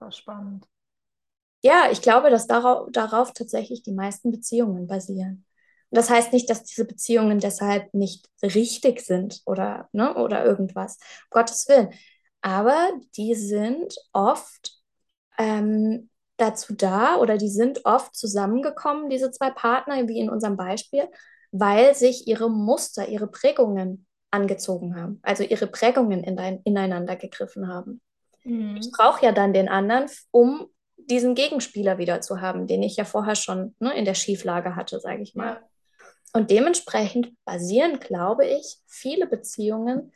war spannend. Ja, ich glaube, dass darauf, darauf tatsächlich die meisten Beziehungen basieren. Und das heißt nicht, dass diese Beziehungen deshalb nicht richtig sind oder, ne, oder irgendwas. Um Gottes Willen. Aber die sind oft ähm, dazu da oder die sind oft zusammengekommen, diese zwei Partner, wie in unserem Beispiel, weil sich ihre Muster, ihre Prägungen angezogen haben, also ihre Prägungen in, ineinander gegriffen haben. Mhm. Ich brauche ja dann den anderen, um diesen Gegenspieler wieder zu haben, den ich ja vorher schon ne, in der Schieflage hatte, sage ich mal. Ja. Und dementsprechend basieren, glaube ich, viele Beziehungen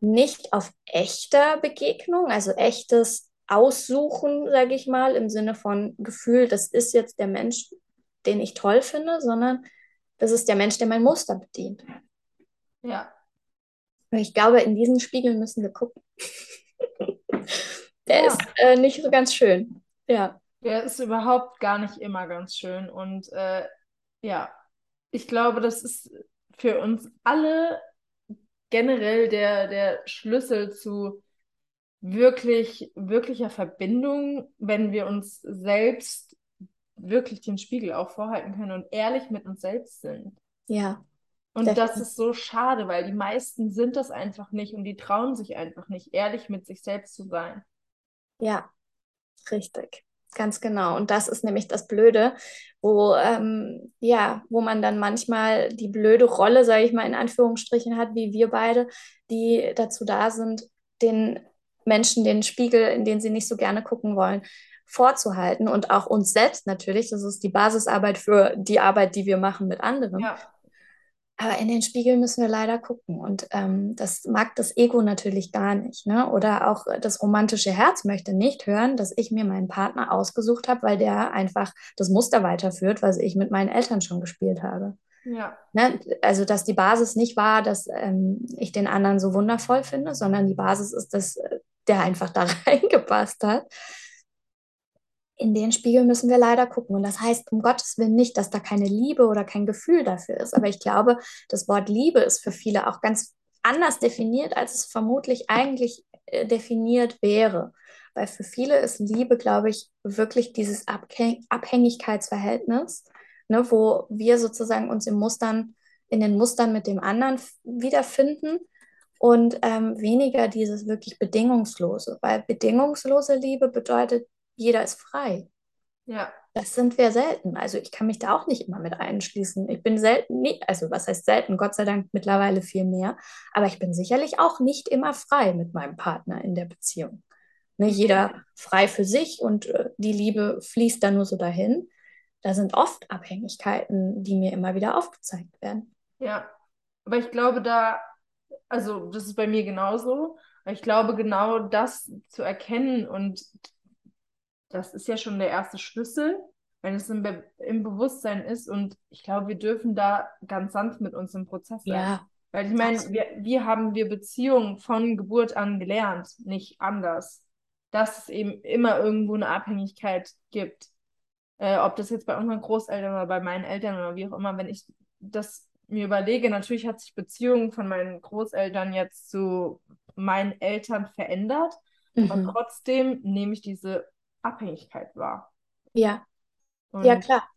nicht auf echter Begegnung, also echtes Aussuchen, sage ich mal, im Sinne von Gefühl, das ist jetzt der Mensch, den ich toll finde, sondern das ist der Mensch, der mein Muster bedient. Ja. Ich glaube, in diesen Spiegel müssen wir gucken. <laughs> <laughs> Der ja. ist äh, nicht so ganz schön. Ja. Der ist überhaupt gar nicht immer ganz schön. Und äh, ja, ich glaube, das ist für uns alle generell der, der Schlüssel zu wirklich, wirklicher Verbindung, wenn wir uns selbst wirklich den Spiegel auch vorhalten können und ehrlich mit uns selbst sind. Ja. Und das ist so schade, weil die meisten sind das einfach nicht und die trauen sich einfach nicht, ehrlich mit sich selbst zu sein. Ja, richtig. Ganz genau. Und das ist nämlich das Blöde, wo, ähm, ja, wo man dann manchmal die blöde Rolle, sage ich mal, in Anführungsstrichen hat, wie wir beide, die dazu da sind, den Menschen den Spiegel, in den sie nicht so gerne gucken wollen, vorzuhalten und auch uns selbst natürlich. Das ist die Basisarbeit für die Arbeit, die wir machen mit anderen. Ja. Aber in den Spiegel müssen wir leider gucken. Und ähm, das mag das Ego natürlich gar nicht. Ne? Oder auch das romantische Herz möchte nicht hören, dass ich mir meinen Partner ausgesucht habe, weil der einfach das Muster weiterführt, was ich mit meinen Eltern schon gespielt habe. Ja. Ne? Also, dass die Basis nicht war, dass ähm, ich den anderen so wundervoll finde, sondern die Basis ist, dass äh, der einfach da <laughs> reingepasst hat in den Spiegel müssen wir leider gucken. Und das heißt um Gottes Willen nicht, dass da keine Liebe oder kein Gefühl dafür ist. Aber ich glaube, das Wort Liebe ist für viele auch ganz anders definiert, als es vermutlich eigentlich äh, definiert wäre. Weil für viele ist Liebe, glaube ich, wirklich dieses Abhäng Abhängigkeitsverhältnis, ne, wo wir sozusagen uns in Mustern, in den Mustern mit dem anderen wiederfinden und ähm, weniger dieses wirklich bedingungslose. Weil bedingungslose Liebe bedeutet jeder ist frei. Ja. Das sind wir selten. Also ich kann mich da auch nicht immer mit einschließen. Ich bin selten, nie, also was heißt selten, Gott sei Dank mittlerweile viel mehr. Aber ich bin sicherlich auch nicht immer frei mit meinem Partner in der Beziehung. Ne, jeder frei für sich und äh, die Liebe fließt da nur so dahin. Da sind oft Abhängigkeiten, die mir immer wieder aufgezeigt werden. Ja, aber ich glaube da, also das ist bei mir genauso. Ich glaube, genau das zu erkennen und das ist ja schon der erste Schlüssel, wenn es im, Be im Bewusstsein ist. Und ich glaube, wir dürfen da ganz sanft mit uns im Prozess sein. Ja. Weil ich meine, wir, wie haben wir Beziehungen von Geburt an gelernt, nicht anders. Dass es eben immer irgendwo eine Abhängigkeit gibt. Äh, ob das jetzt bei unseren Großeltern oder bei meinen Eltern oder wie auch immer, wenn ich das mir überlege, natürlich hat sich Beziehung von meinen Großeltern jetzt zu meinen Eltern verändert. Mhm. Und trotzdem nehme ich diese Abhängigkeit war. Ja. Und ja, klar.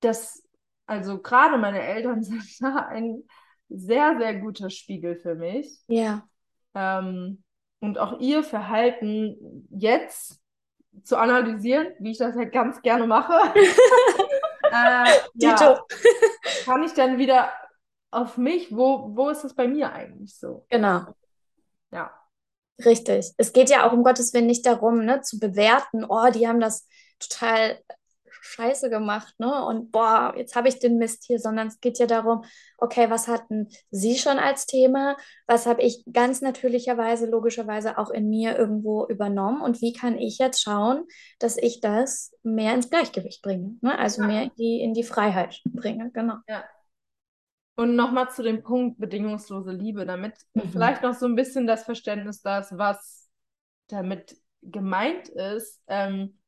Das, also gerade meine Eltern <laughs> sind da ein sehr, sehr guter Spiegel für mich. Ja. Ähm, und auch ihr Verhalten jetzt zu analysieren, wie ich das halt ganz gerne mache. <laughs> äh, ja, kann ich dann wieder auf mich, wo, wo ist das bei mir eigentlich so? Genau. Ja. Richtig. Es geht ja auch um Gottes Willen nicht darum, ne, zu bewerten, oh, die haben das total scheiße gemacht, ne? Und boah, jetzt habe ich den Mist hier, sondern es geht ja darum, okay, was hatten Sie schon als Thema? Was habe ich ganz natürlicherweise, logischerweise auch in mir irgendwo übernommen? Und wie kann ich jetzt schauen, dass ich das mehr ins Gleichgewicht bringe? Ne? Also ja. mehr in die, in die Freiheit bringe, genau. Ja. Und nochmal zu dem Punkt bedingungslose Liebe, damit mhm. vielleicht noch so ein bisschen das Verständnis da ist, was damit gemeint ist. Ähm,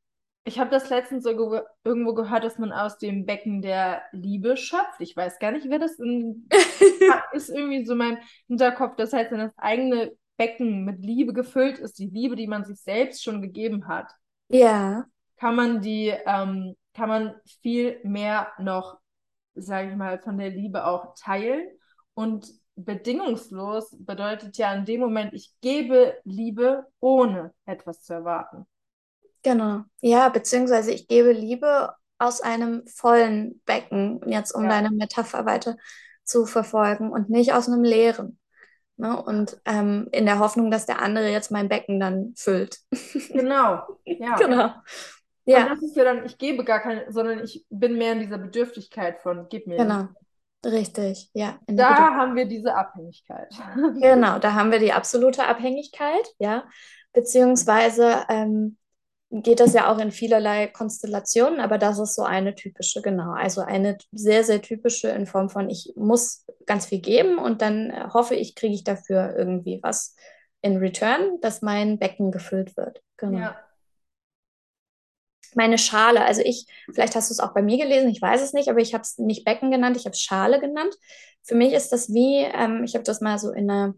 ich habe das letztens so ge irgendwo gehört, dass man aus dem Becken der Liebe schöpft. Ich weiß gar nicht, wer das in, <laughs> ist irgendwie so mein Hinterkopf. Das heißt, wenn das eigene Becken mit Liebe gefüllt ist, die Liebe, die man sich selbst schon gegeben hat, ja. kann man die, ähm, kann man viel mehr noch sage ich mal, von der Liebe auch teilen. Und bedingungslos bedeutet ja in dem Moment, ich gebe Liebe, ohne etwas zu erwarten. Genau. Ja, beziehungsweise ich gebe Liebe aus einem vollen Becken, jetzt um ja. deine Metapher weiter zu verfolgen und nicht aus einem leeren. Ne? Und ähm, in der Hoffnung, dass der andere jetzt mein Becken dann füllt. <laughs> Genau, ja. genau. Ja. Und das ist ja dann, ich gebe gar keine, sondern ich bin mehr in dieser Bedürftigkeit von, gib mir. Genau. Richtig, ja. Da haben wir diese Abhängigkeit. <laughs> Genau, da haben wir die absolute Abhängigkeit, ja. Beziehungsweise ähm, geht das ja auch in vielerlei Konstellationen, aber das ist so eine typische, genau. Also eine sehr, sehr typische in Form von, ich muss ganz viel geben und dann hoffe ich, kriege ich dafür irgendwie was in Return, dass mein Becken gefüllt wird. Genau. Ja. Meine Schale. Also ich, vielleicht hast du es auch bei mir gelesen, ich weiß es nicht, aber ich habe es nicht Becken genannt, ich habe es Schale genannt. Für mich ist das wie, ähm, ich habe das mal so in einer,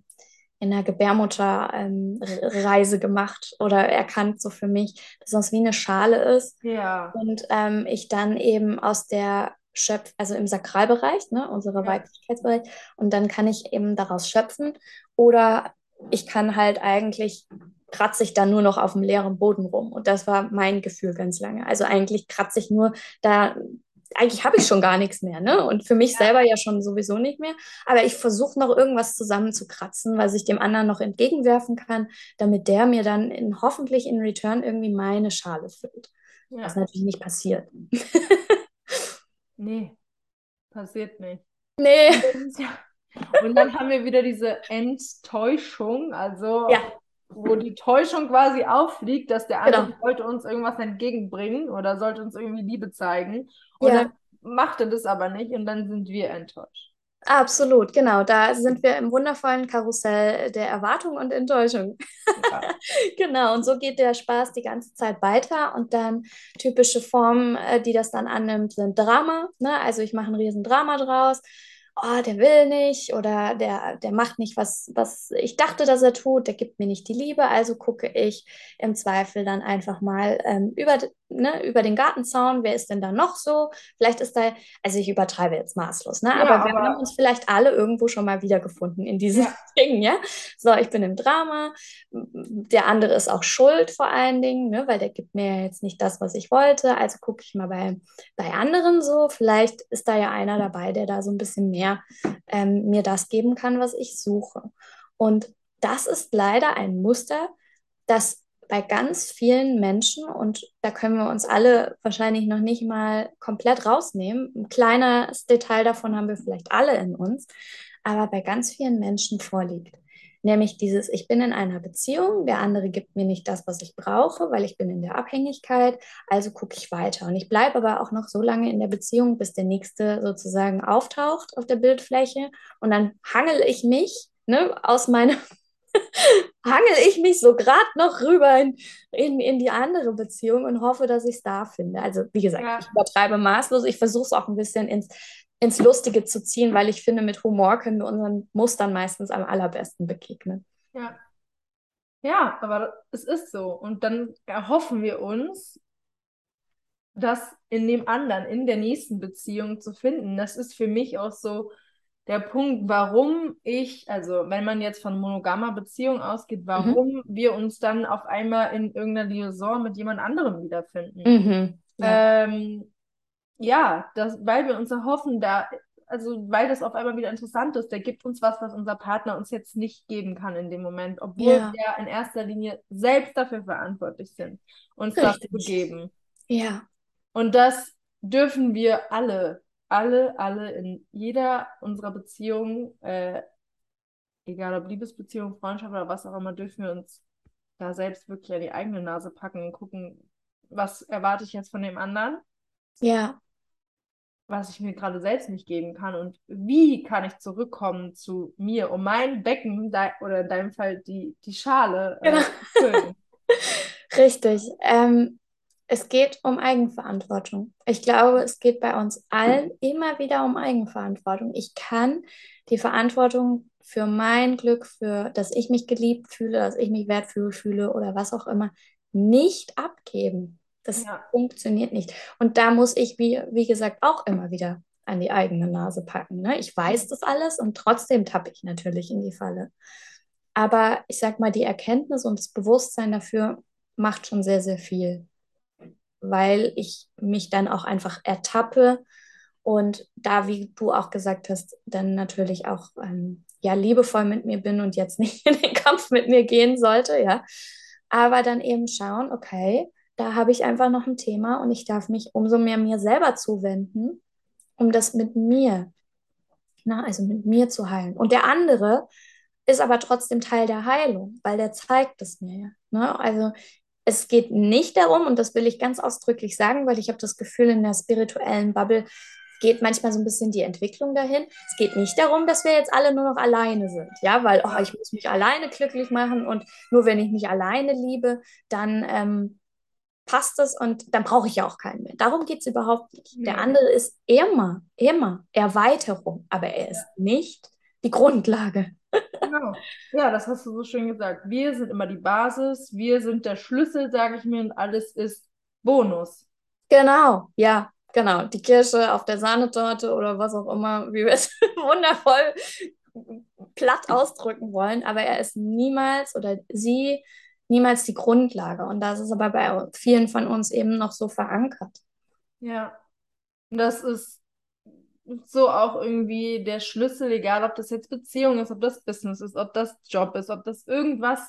in einer Gebärmutterreise ähm, gemacht oder erkannt, so für mich, dass das wie eine Schale ist. Ja. Und ähm, ich dann eben aus der Schöpf, also im Sakralbereich, ne, unserer ja. Weiblichkeitsbereich, und dann kann ich eben daraus schöpfen. Oder ich kann halt eigentlich kratze ich dann nur noch auf dem leeren Boden rum. Und das war mein Gefühl ganz lange. Also eigentlich kratze ich nur da, eigentlich habe ich schon gar nichts mehr, ne? Und für mich ja. selber ja schon sowieso nicht mehr. Aber ich versuche noch irgendwas zusammenzukratzen, was ich dem anderen noch entgegenwerfen kann, damit der mir dann in, hoffentlich in Return irgendwie meine Schale füllt. Ja. Was natürlich nicht passiert. <laughs> nee, passiert nicht. Nee. <laughs> Und dann haben wir wieder diese Enttäuschung. Also ja wo die Täuschung quasi auffliegt, dass der andere genau. wollte uns irgendwas entgegenbringen oder sollte uns irgendwie Liebe zeigen. Und ja. dann macht er das aber nicht und dann sind wir enttäuscht. Absolut, genau. Da sind wir im wundervollen Karussell der Erwartung und Enttäuschung. Ja. <laughs> genau, und so geht der Spaß die ganze Zeit weiter. Und dann typische Formen, äh, die das dann annimmt, sind Drama. Ne? Also ich mache ein Riesendrama draus oh, der will nicht oder der, der macht nicht, was, was ich dachte, dass er tut, der gibt mir nicht die Liebe, also gucke ich im Zweifel dann einfach mal ähm, über, ne, über den Gartenzaun, wer ist denn da noch so? Vielleicht ist da, also ich übertreibe jetzt maßlos, ne? Ja, aber, wir haben uns vielleicht alle irgendwo schon mal wiedergefunden in diesem ja. <laughs> Ding, ja? So, ich bin im Drama, der andere ist auch schuld vor allen Dingen, ne? weil der gibt mir jetzt nicht das, was ich wollte, also gucke ich mal bei, bei anderen so, vielleicht ist da ja einer dabei, der da so ein bisschen mehr ähm, mir das geben kann, was ich suche. Und das ist leider ein Muster, das bei ganz vielen Menschen, und da können wir uns alle wahrscheinlich noch nicht mal komplett rausnehmen, ein kleines Detail davon haben wir vielleicht alle in uns, aber bei ganz vielen Menschen vorliegt. Nämlich dieses, ich bin in einer Beziehung, der andere gibt mir nicht das, was ich brauche, weil ich bin in der Abhängigkeit, also gucke ich weiter. Und ich bleibe aber auch noch so lange in der Beziehung, bis der nächste sozusagen auftaucht auf der Bildfläche. Und dann hangel ich mich ne, aus meinem <laughs> hangel ich mich so gerade noch rüber in, in, in die andere Beziehung und hoffe, dass ich es da finde. Also wie gesagt, ja. ich übertreibe maßlos. Ich versuche es auch ein bisschen ins, ins Lustige zu ziehen, weil ich finde, mit Humor können wir unseren Mustern meistens am allerbesten begegnen. Ja. Ja, aber es ist so. Und dann erhoffen wir uns, das in dem anderen, in der nächsten Beziehung zu finden. Das ist für mich auch so der Punkt, warum ich, also wenn man jetzt von monogamer Beziehung ausgeht, warum mhm. wir uns dann auf einmal in irgendeiner Liaison mit jemand anderem wiederfinden. Mhm. Ja. Ähm, ja, das, weil wir uns erhoffen, da, also weil das auf einmal wieder interessant ist, der gibt uns was, was unser Partner uns jetzt nicht geben kann in dem Moment, obwohl ja. wir in erster Linie selbst dafür verantwortlich sind, uns Richtig. das zu geben. Ja. Und das dürfen wir alle alle, alle in jeder unserer Beziehungen, äh, egal ob Liebesbeziehung, Freundschaft oder was auch immer, dürfen wir uns da selbst wirklich an die eigene Nase packen und gucken, was erwarte ich jetzt von dem anderen? Ja. Was ich mir gerade selbst nicht geben kann und wie kann ich zurückkommen zu mir, um mein Becken oder in deinem Fall die, die Schale äh, genau. zu füllen. <laughs> Richtig. Ähm, es geht um Eigenverantwortung. Ich glaube, es geht bei uns allen immer wieder um Eigenverantwortung. Ich kann die Verantwortung für mein Glück, für dass ich mich geliebt fühle, dass ich mich wertvoll fühle oder was auch immer, nicht abgeben. Das ja. funktioniert nicht. Und da muss ich, wie, wie gesagt, auch immer wieder an die eigene Nase packen. Ne? Ich weiß das alles und trotzdem tappe ich natürlich in die Falle. Aber ich sag mal, die Erkenntnis und das Bewusstsein dafür macht schon sehr, sehr viel weil ich mich dann auch einfach ertappe und da, wie du auch gesagt hast, dann natürlich auch ähm, ja liebevoll mit mir bin und jetzt nicht <laughs> in den Kampf mit mir gehen sollte, ja. Aber dann eben schauen, okay, da habe ich einfach noch ein Thema und ich darf mich umso mehr mir selber zuwenden, um das mit mir, na, also mit mir zu heilen. Und der andere ist aber trotzdem Teil der Heilung, weil der zeigt es mir. Ne? Also es geht nicht darum, und das will ich ganz ausdrücklich sagen, weil ich habe das Gefühl, in der spirituellen Bubble geht manchmal so ein bisschen die Entwicklung dahin. Es geht nicht darum, dass wir jetzt alle nur noch alleine sind, ja, weil oh, ich muss mich alleine glücklich machen und nur wenn ich mich alleine liebe, dann ähm, passt es und dann brauche ich ja auch keinen mehr. Darum geht es überhaupt nicht. Nee. Der andere ist immer, immer Erweiterung, aber er ist nicht die Grundlage. Genau. Ja, das hast du so schön gesagt. Wir sind immer die Basis, wir sind der Schlüssel, sage ich mir, und alles ist Bonus. Genau, ja, genau. Die Kirsche auf der Sahnetorte oder was auch immer, wie wir es <laughs> wundervoll platt ausdrücken wollen, aber er ist niemals oder sie niemals die Grundlage. Und das ist aber bei vielen von uns eben noch so verankert. Ja. Und das ist so auch irgendwie der Schlüssel, egal ob das jetzt Beziehung ist, ob das Business ist, ob das Job ist, ob das irgendwas,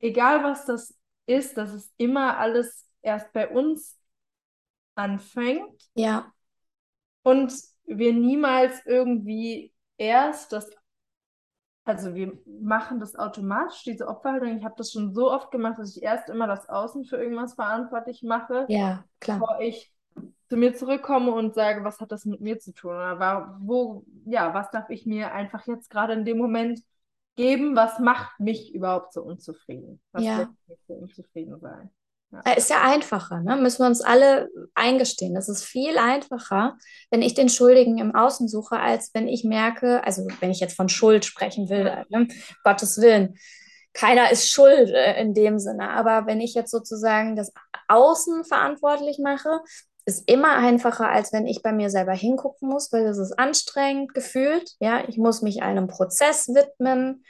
egal was das ist, dass es immer alles erst bei uns anfängt Ja, und wir niemals irgendwie erst das, also wir machen das automatisch, diese Opferhaltung. Ich habe das schon so oft gemacht, dass ich erst immer das Außen für irgendwas verantwortlich mache, ja, klar. bevor ich zu mir zurückkomme und sage, was hat das mit mir zu tun? Oder war, wo, ja, was darf ich mir einfach jetzt gerade in dem Moment geben? Was macht mich überhaupt so unzufrieden? Was Ja. lässt mich so unzufrieden sein? Äh, Ist ja einfacher, ne? Müssen wir uns alle eingestehen. Es ist viel einfacher, wenn ich den Schuldigen im Außen suche, als wenn ich merke, also wenn ich jetzt von Schuld sprechen will, Ja. ne? Gottes Willen. Keiner ist schuld äh, in dem Sinne. Aber wenn ich jetzt sozusagen das Außen verantwortlich mache, ist immer einfacher, als wenn ich bei mir selber hingucken muss, weil es ist anstrengend gefühlt. Ja, ich muss mich einem Prozess widmen.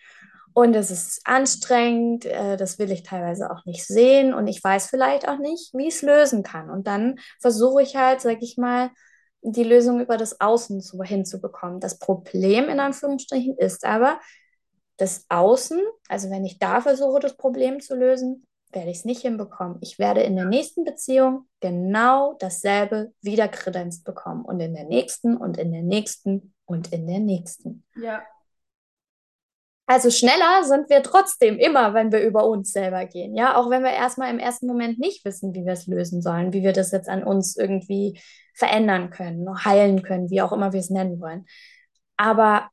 Und es ist anstrengend, äh, das will ich teilweise auch nicht sehen und ich weiß vielleicht auch nicht, wie ich es lösen kann. Und dann versuche ich halt, sag ich mal, die Lösung über das Außen zu, hinzubekommen. Das Problem in Anführungsstrichen ist aber, das Außen, also wenn ich da versuche, das Problem zu lösen, werde ich es nicht hinbekommen. Ich werde in der nächsten Beziehung genau dasselbe wieder kredenzt bekommen und in der nächsten und in der nächsten und in der nächsten. Ja, Also schneller sind wir trotzdem immer, wenn wir über uns selber gehen. Ja, auch wenn wir erstmal im ersten Moment nicht wissen, wie wir es lösen sollen, wie wir das jetzt an uns irgendwie verändern können, heilen können, wie auch immer wir es nennen wollen. Aber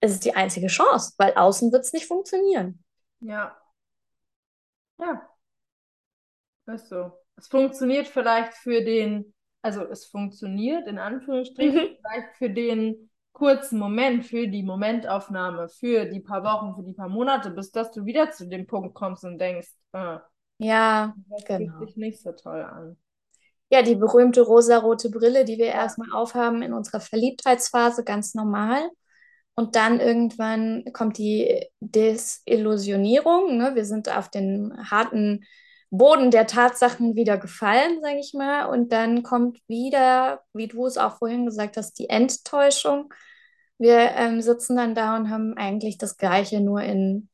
es ist die einzige Chance, weil außen wird es nicht funktionieren. ja, ja. Ist so. Es funktioniert vielleicht für den, also es funktioniert in Anführungsstrichen Mhm. vielleicht für den kurzen Moment, für die Momentaufnahme, für die paar Wochen, für die paar Monate, bis dass du wieder zu dem Punkt kommst und denkst, ah, Ja, das fühlt genau. sich nicht so toll an. Ja, die berühmte rosarote Brille, die wir erstmal aufhaben in unserer Verliebtheitsphase, ganz normal. Und dann irgendwann kommt die Desillusionierung. Ne? Wir sind auf den harten Boden der Tatsachen wieder gefallen, sage ich mal. Und dann kommt wieder, wie du es auch vorhin gesagt hast, die Enttäuschung. Wir ähm, sitzen dann da und haben eigentlich das Gleiche nur in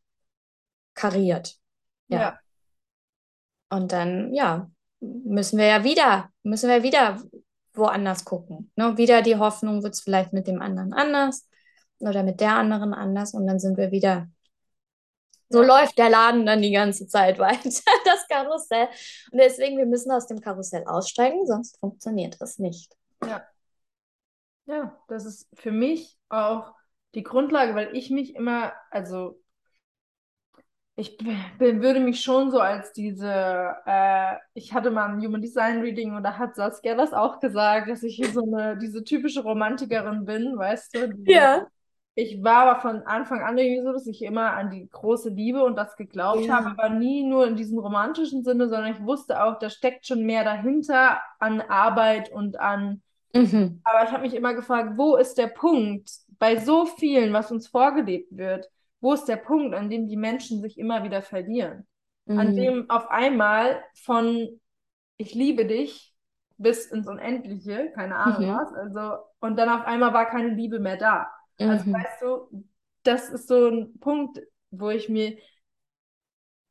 kariert. Ja. Ja, Und dann, ja, müssen wir ja wieder, müssen wir wieder woanders gucken. Ne? Wieder die Hoffnung, wird es vielleicht mit dem anderen anders oder mit der anderen anders und dann sind wir wieder. So läuft der Laden dann die ganze Zeit weiter, <laughs> das Karussell. Und deswegen, wir müssen aus dem Karussell aussteigen, sonst funktioniert es nicht. ja. Ja, das ist für mich auch die Grundlage, weil ich mich immer, also ich bin, würde mich schon so als diese, äh, ich hatte mal ein Human Design Reading und da hat Saskia das auch gesagt, dass ich hier so eine, diese typische Romantikerin bin, weißt du? Diese, Ja. Ich war aber von Anfang an irgendwie so, dass ich immer an die große Liebe und das geglaubt Ja. habe, aber nie nur in diesem romantischen Sinne, sondern ich wusste auch, da steckt schon mehr dahinter an Arbeit und an Mhm. aber ich habe mich immer gefragt, wo ist der Punkt bei so vielen, was uns vorgelebt wird, wo ist der Punkt, an dem die Menschen sich immer wieder verlieren? An Mhm. dem auf einmal von ich liebe dich bis ins Unendliche, keine Ahnung Mhm. was, also und dann auf einmal war keine Liebe mehr da. Also Mhm. weißt du, das ist so ein Punkt, wo ich mir,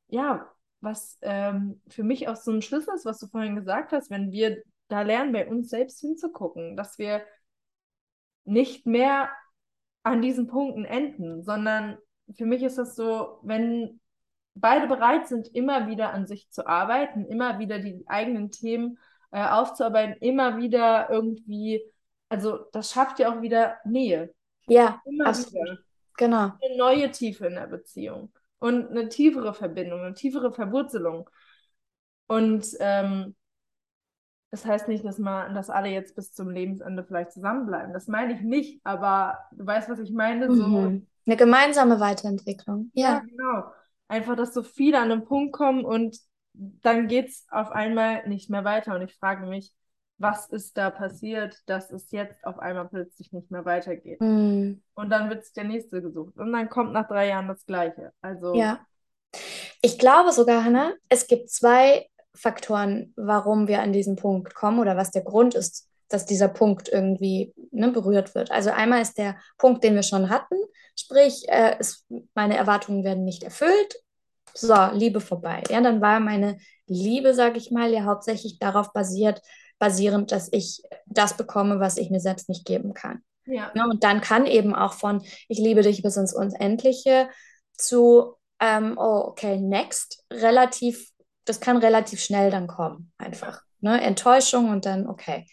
ja, was ähm, für mich auch so ein Schlüssel ist, was du vorhin gesagt hast, wenn wir da lernen, bei uns selbst hinzugucken, dass wir nicht mehr an diesen Punkten enden, sondern für mich ist das so, wenn beide bereit sind, immer wieder an sich zu arbeiten, immer wieder die eigenen Themen äh, aufzuarbeiten, immer wieder irgendwie, also das schafft ja auch wieder Nähe. Ja, Immer absolut. wieder. Genau. Eine neue Tiefe in der Beziehung und eine tiefere Verbindung, eine tiefere Verwurzelung. Und ähm, das heißt nicht, dass man, dass alle jetzt bis zum Lebensende vielleicht zusammenbleiben. Das meine ich nicht, aber du weißt, was ich meine. So, Mhm. Eine gemeinsame Weiterentwicklung. ja, Ja. genau. Einfach, dass so viele an einen Punkt kommen und dann geht es auf einmal nicht mehr weiter. Und ich frage mich, was ist da passiert, dass es jetzt auf einmal plötzlich nicht mehr weitergeht? Mhm. Und dann wird sich der nächste gesucht. Und dann kommt nach drei Jahren das Gleiche. Also, Ja. Ich glaube sogar, Hannah, es gibt zwei Faktoren, warum wir an diesen Punkt kommen oder was der Grund ist, dass dieser Punkt irgendwie ne, berührt wird. Also einmal ist der Punkt, den wir schon hatten, sprich, äh, es, meine Erwartungen werden nicht erfüllt. So, Liebe vorbei. Ja, dann war meine Liebe, sage ich mal, ja hauptsächlich darauf basiert, basierend, dass ich das bekomme, was ich mir selbst nicht geben kann. ja, Ne? Und dann kann eben auch von ich liebe dich bis ins Unendliche zu ähm, oh, okay, next, relativ, das kann relativ schnell dann kommen, einfach. Ne? Enttäuschung und dann okay.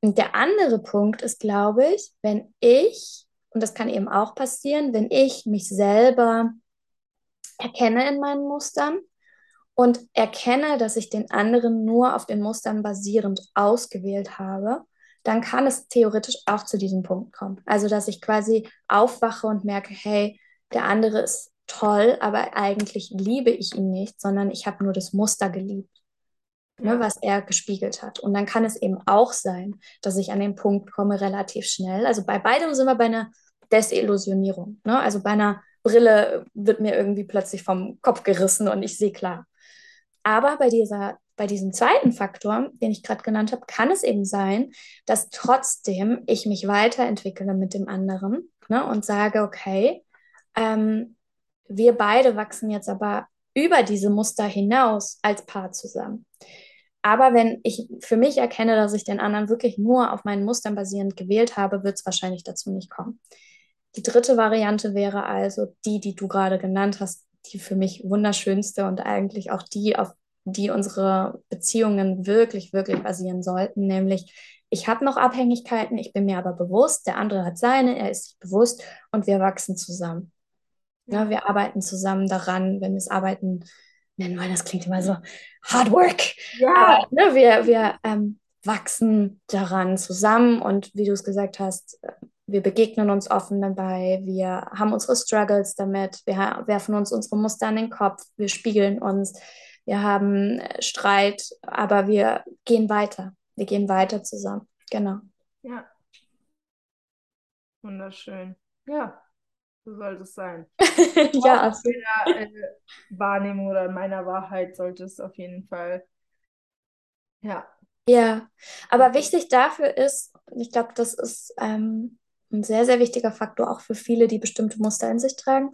Und der andere Punkt ist, glaube ich, wenn ich, und das kann eben auch passieren, wenn ich mich selber erkenne in meinen Mustern und erkenne, dass ich den anderen nur auf den Mustern basierend ausgewählt habe, dann kann es theoretisch auch zu diesem Punkt kommen. Also, dass ich quasi aufwache und merke, hey, der andere ist toll, aber eigentlich liebe ich ihn nicht, sondern ich habe nur das Muster geliebt, ne, was er gespiegelt hat. Und dann kann es eben auch sein, dass ich an den Punkt komme relativ schnell. Also bei beidem sind wir bei einer Desillusionierung. Ne? Also bei einer Brille wird mir irgendwie plötzlich vom Kopf gerissen und ich sehe klar. Aber bei dieser, bei diesem zweiten Faktor, den ich gerade genannt habe, kann es eben sein, dass trotzdem ich mich weiterentwickle mit dem anderen ne, und sage, okay, ähm, wir beide wachsen jetzt aber über diese Muster hinaus als Paar zusammen. Aber wenn ich für mich erkenne, dass ich den anderen wirklich nur auf meinen Mustern basierend gewählt habe, wird es wahrscheinlich dazu nicht kommen. Die dritte Variante wäre also die, die du gerade genannt hast, die für mich wunderschönste und eigentlich auch die, auf die unsere Beziehungen wirklich, wirklich basieren sollten, nämlich ich habe noch Abhängigkeiten, ich bin mir aber bewusst, der andere hat seine, er ist sich bewusst und wir wachsen zusammen. Ja, wir arbeiten zusammen daran, wenn wir es Arbeiten nennen wollen, das klingt immer so Hard Work, ja, aber ne, wir, wir ähm, wachsen daran zusammen und wie du es gesagt hast, wir begegnen uns offen dabei, wir haben unsere Struggles damit, wir werfen uns unsere Muster an den Kopf, wir spiegeln uns, wir haben äh, Streit, aber wir gehen weiter. Wir gehen weiter zusammen. Genau. ja, wunderschön. Ja, so soll es sein. <laughs> Ja, Auch in meiner äh, Wahrnehmung oder in meiner Wahrheit sollte es auf jeden Fall, ja, Ja, aber wichtig dafür ist, ich glaube, das ist ähm, ein sehr, sehr wichtiger Faktor auch für viele, die bestimmte Muster in sich tragen.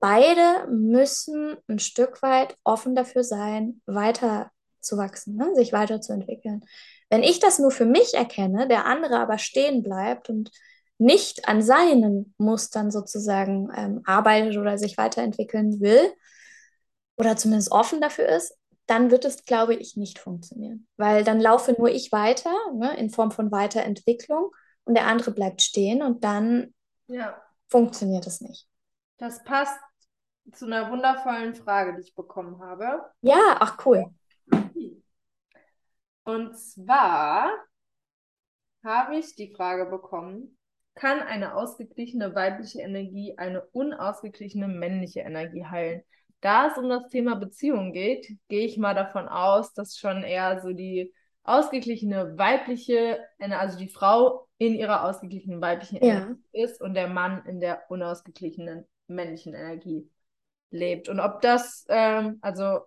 Beide müssen ein Stück weit offen dafür sein, weiter zu wachsen, ne? Sich weiterzuentwickeln. Wenn ich das nur für mich erkenne, der andere aber stehen bleibt und nicht an seinen Mustern sozusagen ähm, arbeitet oder sich weiterentwickeln will oder zumindest offen dafür ist, dann wird es, glaube ich, nicht funktionieren. Weil dann laufe nur ich weiter, ne, in Form von Weiterentwicklung und der andere bleibt stehen und dann ja. funktioniert es nicht. Das passt zu einer wundervollen Frage, die ich bekommen habe. Ja, ach cool. Und zwar habe ich die Frage bekommen, kann eine ausgeglichene weibliche Energie eine unausgeglichene männliche Energie heilen? Da es um das Thema Beziehung geht, gehe ich mal davon aus, dass schon eher so die ausgeglichene weibliche, also die Frau in ihrer ausgeglichenen weiblichen Ja. Energie ist und der Mann in der unausgeglichenen männlichen Energie lebt. Und ob das, ähm, also,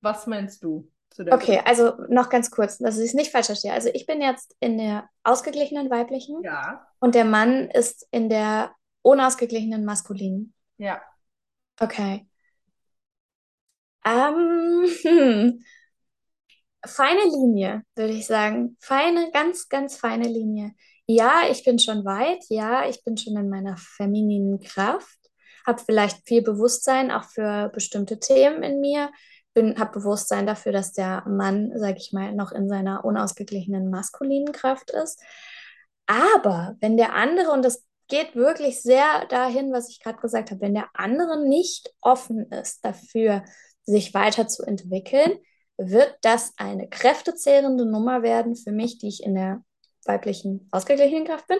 was meinst du zu der Okay, also noch ganz kurz, dass ich es nicht falsch verstehe. Also ich bin jetzt in der ausgeglichenen weiblichen Ja, und der Mann ist in der unausgeglichenen maskulinen. ja, Okay. Ähm, <laughs> hm. Feine Linie, würde ich sagen. Feine, ganz, ganz feine Linie. Ja, ich bin schon weit. Ja, ich bin schon in meiner femininen Kraft. Habe vielleicht viel Bewusstsein auch für bestimmte Themen in mir. Habe Bewusstsein dafür, dass der Mann, sage ich mal, noch in seiner unausgeglichenen maskulinen Kraft ist. Aber wenn der andere, und das geht wirklich sehr dahin, was ich gerade gesagt habe, wenn der andere nicht offen ist dafür, sich weiterzuentwickeln, wird das eine kräftezehrende Nummer werden für mich, die ich in der weiblichen ausgeglichenen Kraft bin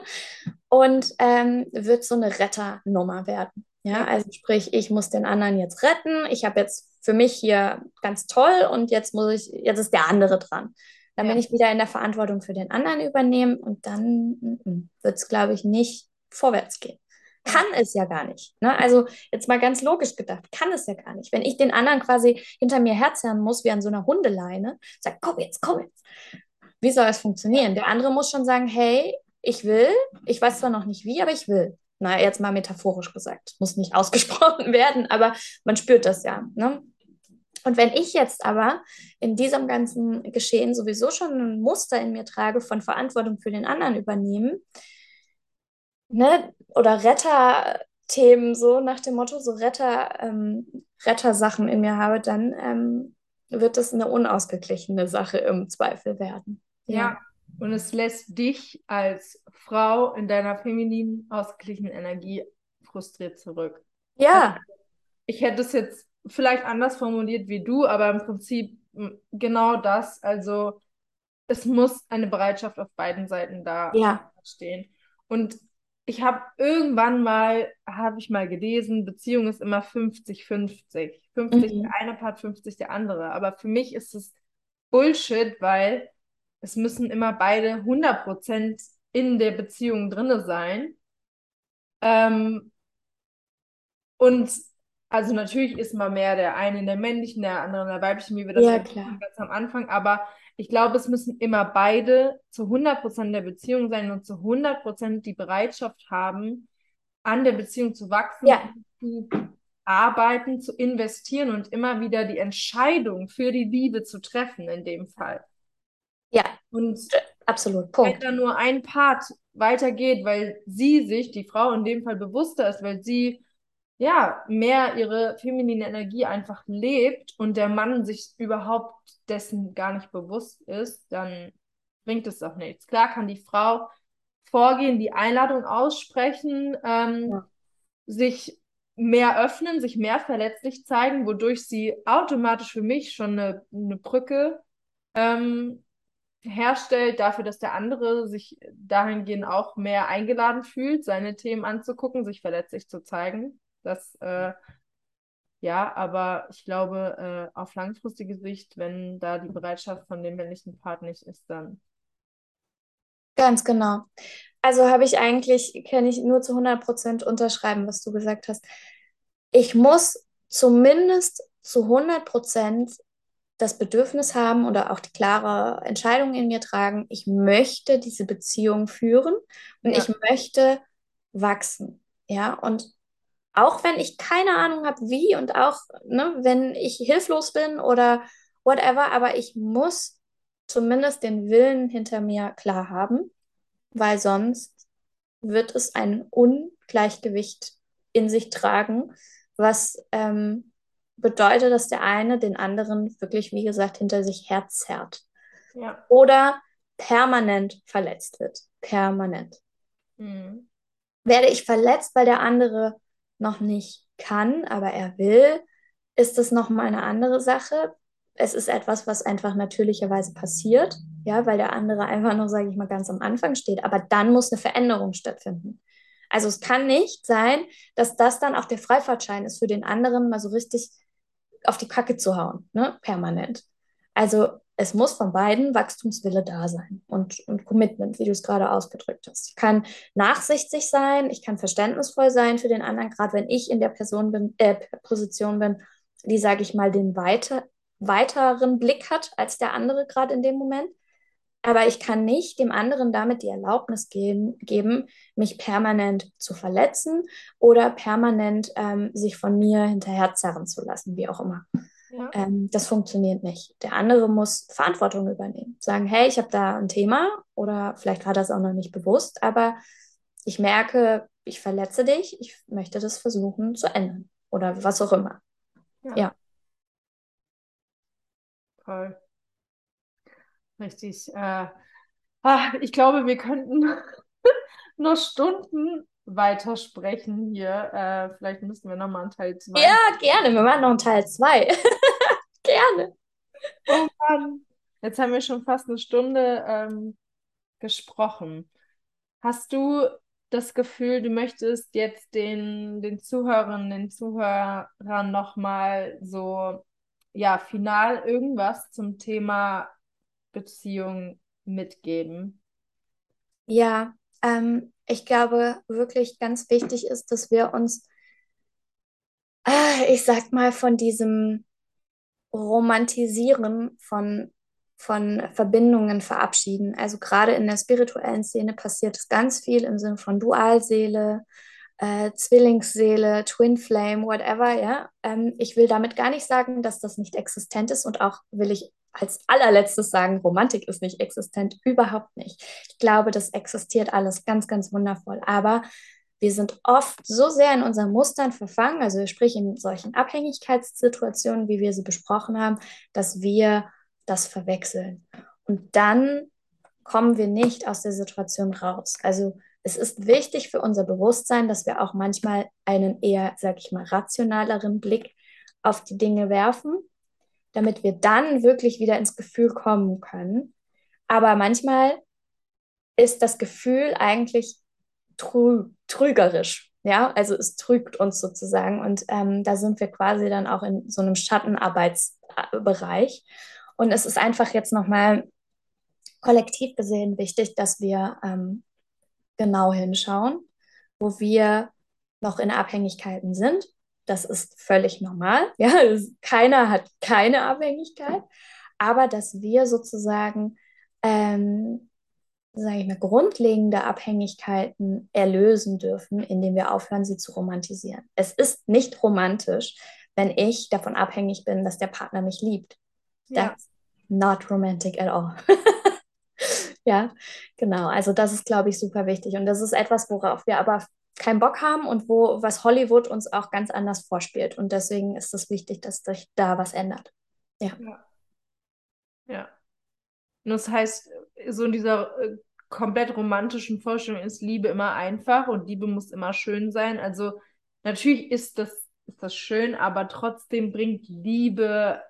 und ähm, wird so eine Retternummer werden. Ja, also sprich, ich muss den anderen jetzt retten. Ich habe jetzt für mich hier ganz toll und jetzt muss ich, jetzt ist der andere dran. Dann ja. bin ich wieder in der Verantwortung für den anderen übernehmen und dann mm, mm, wird es, glaube ich, nicht vorwärts gehen. Kann es ja gar nicht. Ne? Also jetzt mal ganz logisch gedacht, kann es ja gar nicht. Wenn ich den anderen quasi hinter mir herzerren muss, wie an so einer Hundeleine, sag, komm jetzt, komm jetzt. Wie soll es funktionieren? Der andere muss schon sagen, hey, ich will, ich weiß zwar noch nicht wie, aber ich will na, jetzt mal metaphorisch gesagt, muss nicht <laughs> ausgesprochen werden, aber man spürt das ja. Ne? Und wenn ich jetzt aber in diesem ganzen Geschehen sowieso schon ein Muster in mir trage von Verantwortung für den anderen übernehmen, ne, oder Retterthemen, so nach dem Motto, so Retter, ähm, Rettersachen in mir habe, dann ähm, wird das eine unausgeglichene Sache im Zweifel werden. Ja. ja. Und es lässt dich als Frau in deiner femininen, ausgeglichenen Energie frustriert zurück. Ja. Also, ich hätte es jetzt vielleicht anders formuliert wie du, aber im Prinzip genau das. Also es muss eine Bereitschaft auf beiden Seiten da ja. stehen. Und ich habe irgendwann mal, habe ich mal gelesen, Beziehung ist immer 50-50. 50, 50 mhm. der eine Part, 50 der andere. Aber für mich ist es Bullshit, weil es müssen immer beide 100% in der Beziehung drinne sein. Ähm, und also natürlich ist mal mehr der eine in der männlichen, der andere in der weiblichen, wie wir das ja, ganz am Anfang, aber ich glaube, es müssen immer beide zu 100% in der Beziehung sein und zu 100% die Bereitschaft haben, an der Beziehung zu wachsen, ja. zu arbeiten, zu investieren und immer wieder die Entscheidung für die Liebe zu treffen in dem Fall. Ja, und absolut. Punkt. Wenn da nur ein Part weitergeht, weil sie sich, die Frau in dem Fall bewusster ist, weil sie ja mehr ihre feminine Energie einfach lebt und der Mann sich überhaupt dessen gar nicht bewusst ist, dann bringt es auch nichts. Klar kann die Frau vorgehen, die Einladung aussprechen, ähm, ja. sich mehr öffnen, sich mehr verletzlich zeigen, wodurch sie automatisch für mich schon eine, eine Brücke ähm, herstellt dafür, dass der andere sich dahingehend auch mehr eingeladen fühlt, seine Themen anzugucken, sich verletzlich zu zeigen. Das, äh, ja, aber ich glaube, äh, auf langfristige Sicht, wenn da die Bereitschaft von dem männlichen Part nicht ist, dann. Ganz genau. Also habe ich eigentlich, kann ich nur zu 100 Prozent unterschreiben, was du gesagt hast. Ich muss zumindest zu 100 Prozent das Bedürfnis haben oder auch die klare Entscheidung in mir tragen, ich möchte diese Beziehung führen und ja. ich möchte wachsen. Ja, und auch wenn ich keine Ahnung habe, wie und auch ne, wenn ich hilflos bin oder whatever, aber ich muss zumindest den Willen hinter mir klar haben, weil sonst wird es ein Ungleichgewicht in sich tragen, was ähm, bedeutet, dass der eine den anderen wirklich, wie gesagt, hinter sich herzerrt. Ja. Oder permanent verletzt wird. Permanent. Mhm. Werde ich verletzt, weil der andere noch nicht kann, aber er will, ist das nochmal eine andere Sache. Es ist etwas, was einfach natürlicherweise passiert, ja, weil der andere einfach nur, sage ich mal, ganz am Anfang steht. Aber dann muss eine Veränderung stattfinden. Also es kann nicht sein, dass das dann auch der Freifahrtschein ist für den anderen, mal so richtig auf die Kacke zu hauen, ne? permanent. Also es muss von beiden Wachstumswille da sein und, und Commitment, wie du es gerade ausgedrückt hast. Ich kann nachsichtig sein, ich kann verständnisvoll sein für den anderen, gerade wenn ich in der Person bin, äh, Position bin, die, sage ich mal, den weiter, weiteren Blick hat als der andere gerade in dem Moment. Aber ich kann nicht dem anderen damit die Erlaubnis geben, geben mich permanent zu verletzen oder permanent ähm, sich von mir hinterherzerren zu lassen, wie auch immer. Ja. Ähm, das funktioniert nicht. Der andere muss Verantwortung übernehmen. Sagen, hey, ich habe da ein Thema oder vielleicht war das auch noch nicht bewusst, aber ich merke, ich verletze dich, ich möchte das versuchen zu ändern oder was auch immer. Ja. ja. Toll. Richtig. Äh, ach, ich glaube, wir könnten <laughs> noch Stunden weitersprechen hier. Äh, vielleicht müssen wir nochmal einen Teil 2. Ja, gerne. Wir machen noch einen Teil 2. <laughs> gerne. Oh Mann. Jetzt haben wir schon fast eine Stunde ähm, gesprochen. Hast du das Gefühl, du möchtest jetzt den, den Zuhörerinnen, den Zuhörern nochmal so, ja, final irgendwas zum Thema Beziehung mitgeben? Ja, ähm, ich glaube, wirklich ganz wichtig ist, dass wir uns, äh, ich sag mal, von diesem Romantisieren von, von Verbindungen verabschieden. Also gerade in der spirituellen Szene passiert es ganz viel im Sinne von Dualseele, äh, Zwillingsseele, Twin Flame, whatever, ja. Ähm, ich will damit gar nicht sagen, dass das nicht existent ist und auch will ich als allerletztes sagen, Romantik ist nicht existent, überhaupt nicht. Ich glaube, das existiert alles ganz, ganz wundervoll. Aber wir sind oft so sehr in unseren Mustern verfangen, also sprich in solchen Abhängigkeitssituationen, wie wir sie besprochen haben, dass wir das verwechseln. Und dann kommen wir nicht aus der Situation raus. Also es ist wichtig für unser Bewusstsein, dass wir auch manchmal einen eher, sag ich mal, rationaleren Blick auf die Dinge werfen, damit wir dann wirklich wieder ins Gefühl kommen können. Aber manchmal ist das Gefühl eigentlich trü trügerisch. Ja, also es trügt uns sozusagen. Und ähm, da sind wir quasi dann auch in so einem Schattenarbeitsbereich. Und es ist einfach jetzt nochmal kollektiv gesehen wichtig, dass wir ähm, genau hinschauen, wo wir noch in Abhängigkeiten sind. Das ist völlig normal. <laughs> Ja, keiner hat keine Abhängigkeit, aber dass wir sozusagen, ähm, sage ich mal, grundlegende Abhängigkeiten erlösen dürfen, indem wir aufhören, sie zu romantisieren. Es ist nicht romantisch, wenn ich davon abhängig bin, dass der Partner mich liebt. Ja. That's not romantic at all. <laughs> Ja, genau. Also das ist, glaube ich, super wichtig. Und das ist etwas, worauf wir aber keinen Bock haben und wo was Hollywood uns auch ganz anders vorspielt. Und deswegen ist es wichtig, dass sich da was ändert. Ja. Ja. ja. Und das heißt, so in dieser äh, komplett romantischen Vorstellung ist Liebe immer einfach und Liebe muss immer schön sein. Also natürlich ist das, ist das schön, aber trotzdem bringt Liebe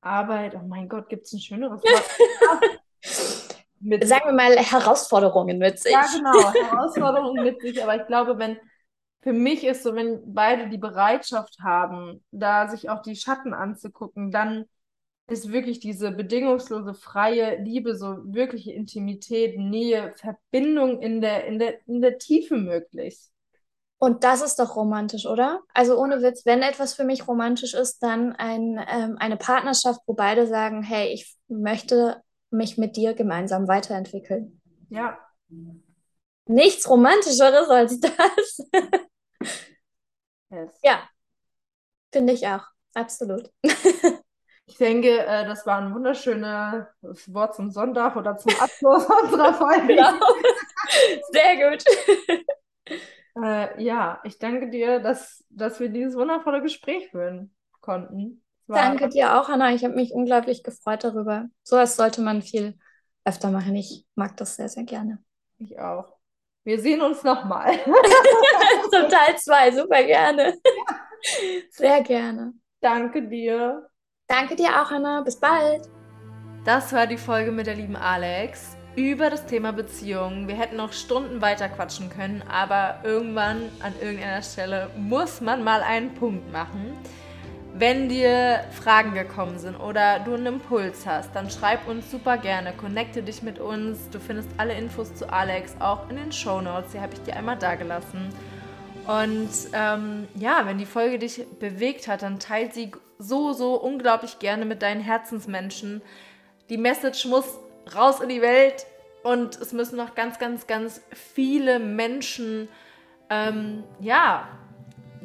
Arbeit, oh mein Gott, gibt es ein schöneres <laughs> Wort? mit sagen wir mal, Herausforderungen mit sich. Ja, genau, Herausforderungen mit sich. Aber ich glaube, wenn für mich ist so, wenn beide die Bereitschaft haben, da sich auch die Schatten anzugucken, dann ist wirklich diese bedingungslose, freie Liebe, so wirkliche Intimität, Nähe, Verbindung in der, in der, in der Tiefe möglich. Und das ist doch romantisch, oder? Also ohne Witz, wenn etwas für mich romantisch ist, dann ein, ähm, eine Partnerschaft, wo beide sagen, hey, ich möchte mich mit dir gemeinsam weiterentwickeln. Ja. Nichts Romantischeres als das. yes. Ja, finde ich auch. Absolut. <laughs> Ich denke, äh, das war ein wunderschönes Wort zum Sonntag oder zum Abschluss <laughs> unserer Folge. Genau. Sehr gut. <laughs> Äh, ja, ich danke dir, dass, dass wir dieses wundervolle Gespräch führen konnten. Danke dir auch, Anna. Ich habe mich unglaublich gefreut darüber. So etwas sollte man viel öfter machen. Ich mag das sehr, sehr gerne. Ich auch. Wir sehen uns nochmal. <laughs> Zum Teil zwei, super gerne. Sehr gerne. Danke dir. Danke dir auch, Anna. Bis bald. Das war die Folge mit der lieben Alex über das Thema Beziehungen. Wir hätten noch Stunden weiter quatschen können, aber irgendwann an irgendeiner Stelle muss man mal einen Punkt machen. Wenn dir Fragen gekommen sind oder du einen Impuls hast, dann schreib uns super gerne, connecte dich mit uns. Du findest alle Infos zu Alex auch in den Show Notes, die habe ich dir einmal da gelassen. Und ähm, ja, wenn die Folge dich bewegt hat, dann teilt sie so, so unglaublich gerne mit deinen Herzensmenschen. Die Message muss raus in die Welt und es müssen noch ganz, ganz, ganz viele Menschen ähm, ja,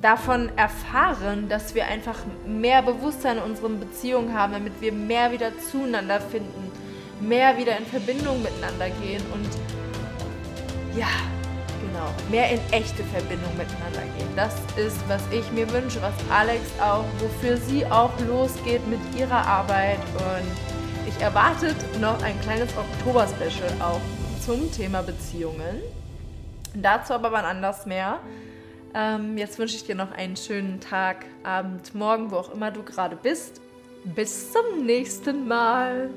davon erfahren, dass wir einfach mehr Bewusstsein in unseren Beziehungen haben, damit wir mehr wieder zueinander finden, mehr wieder in Verbindung miteinander gehen und ja, genau, mehr in echte Verbindung miteinander gehen. Das ist, was ich mir wünsche, was Alex auch, wofür sie auch losgeht mit ihrer Arbeit und ich erwartet noch ein kleines Oktober-Special auch zum Thema Beziehungen. Dazu aber wann anders mehr. Ähm, jetzt wünsche ich dir noch einen schönen Tag, Abend, Morgen, wo auch immer du gerade bist. Bis zum nächsten Mal.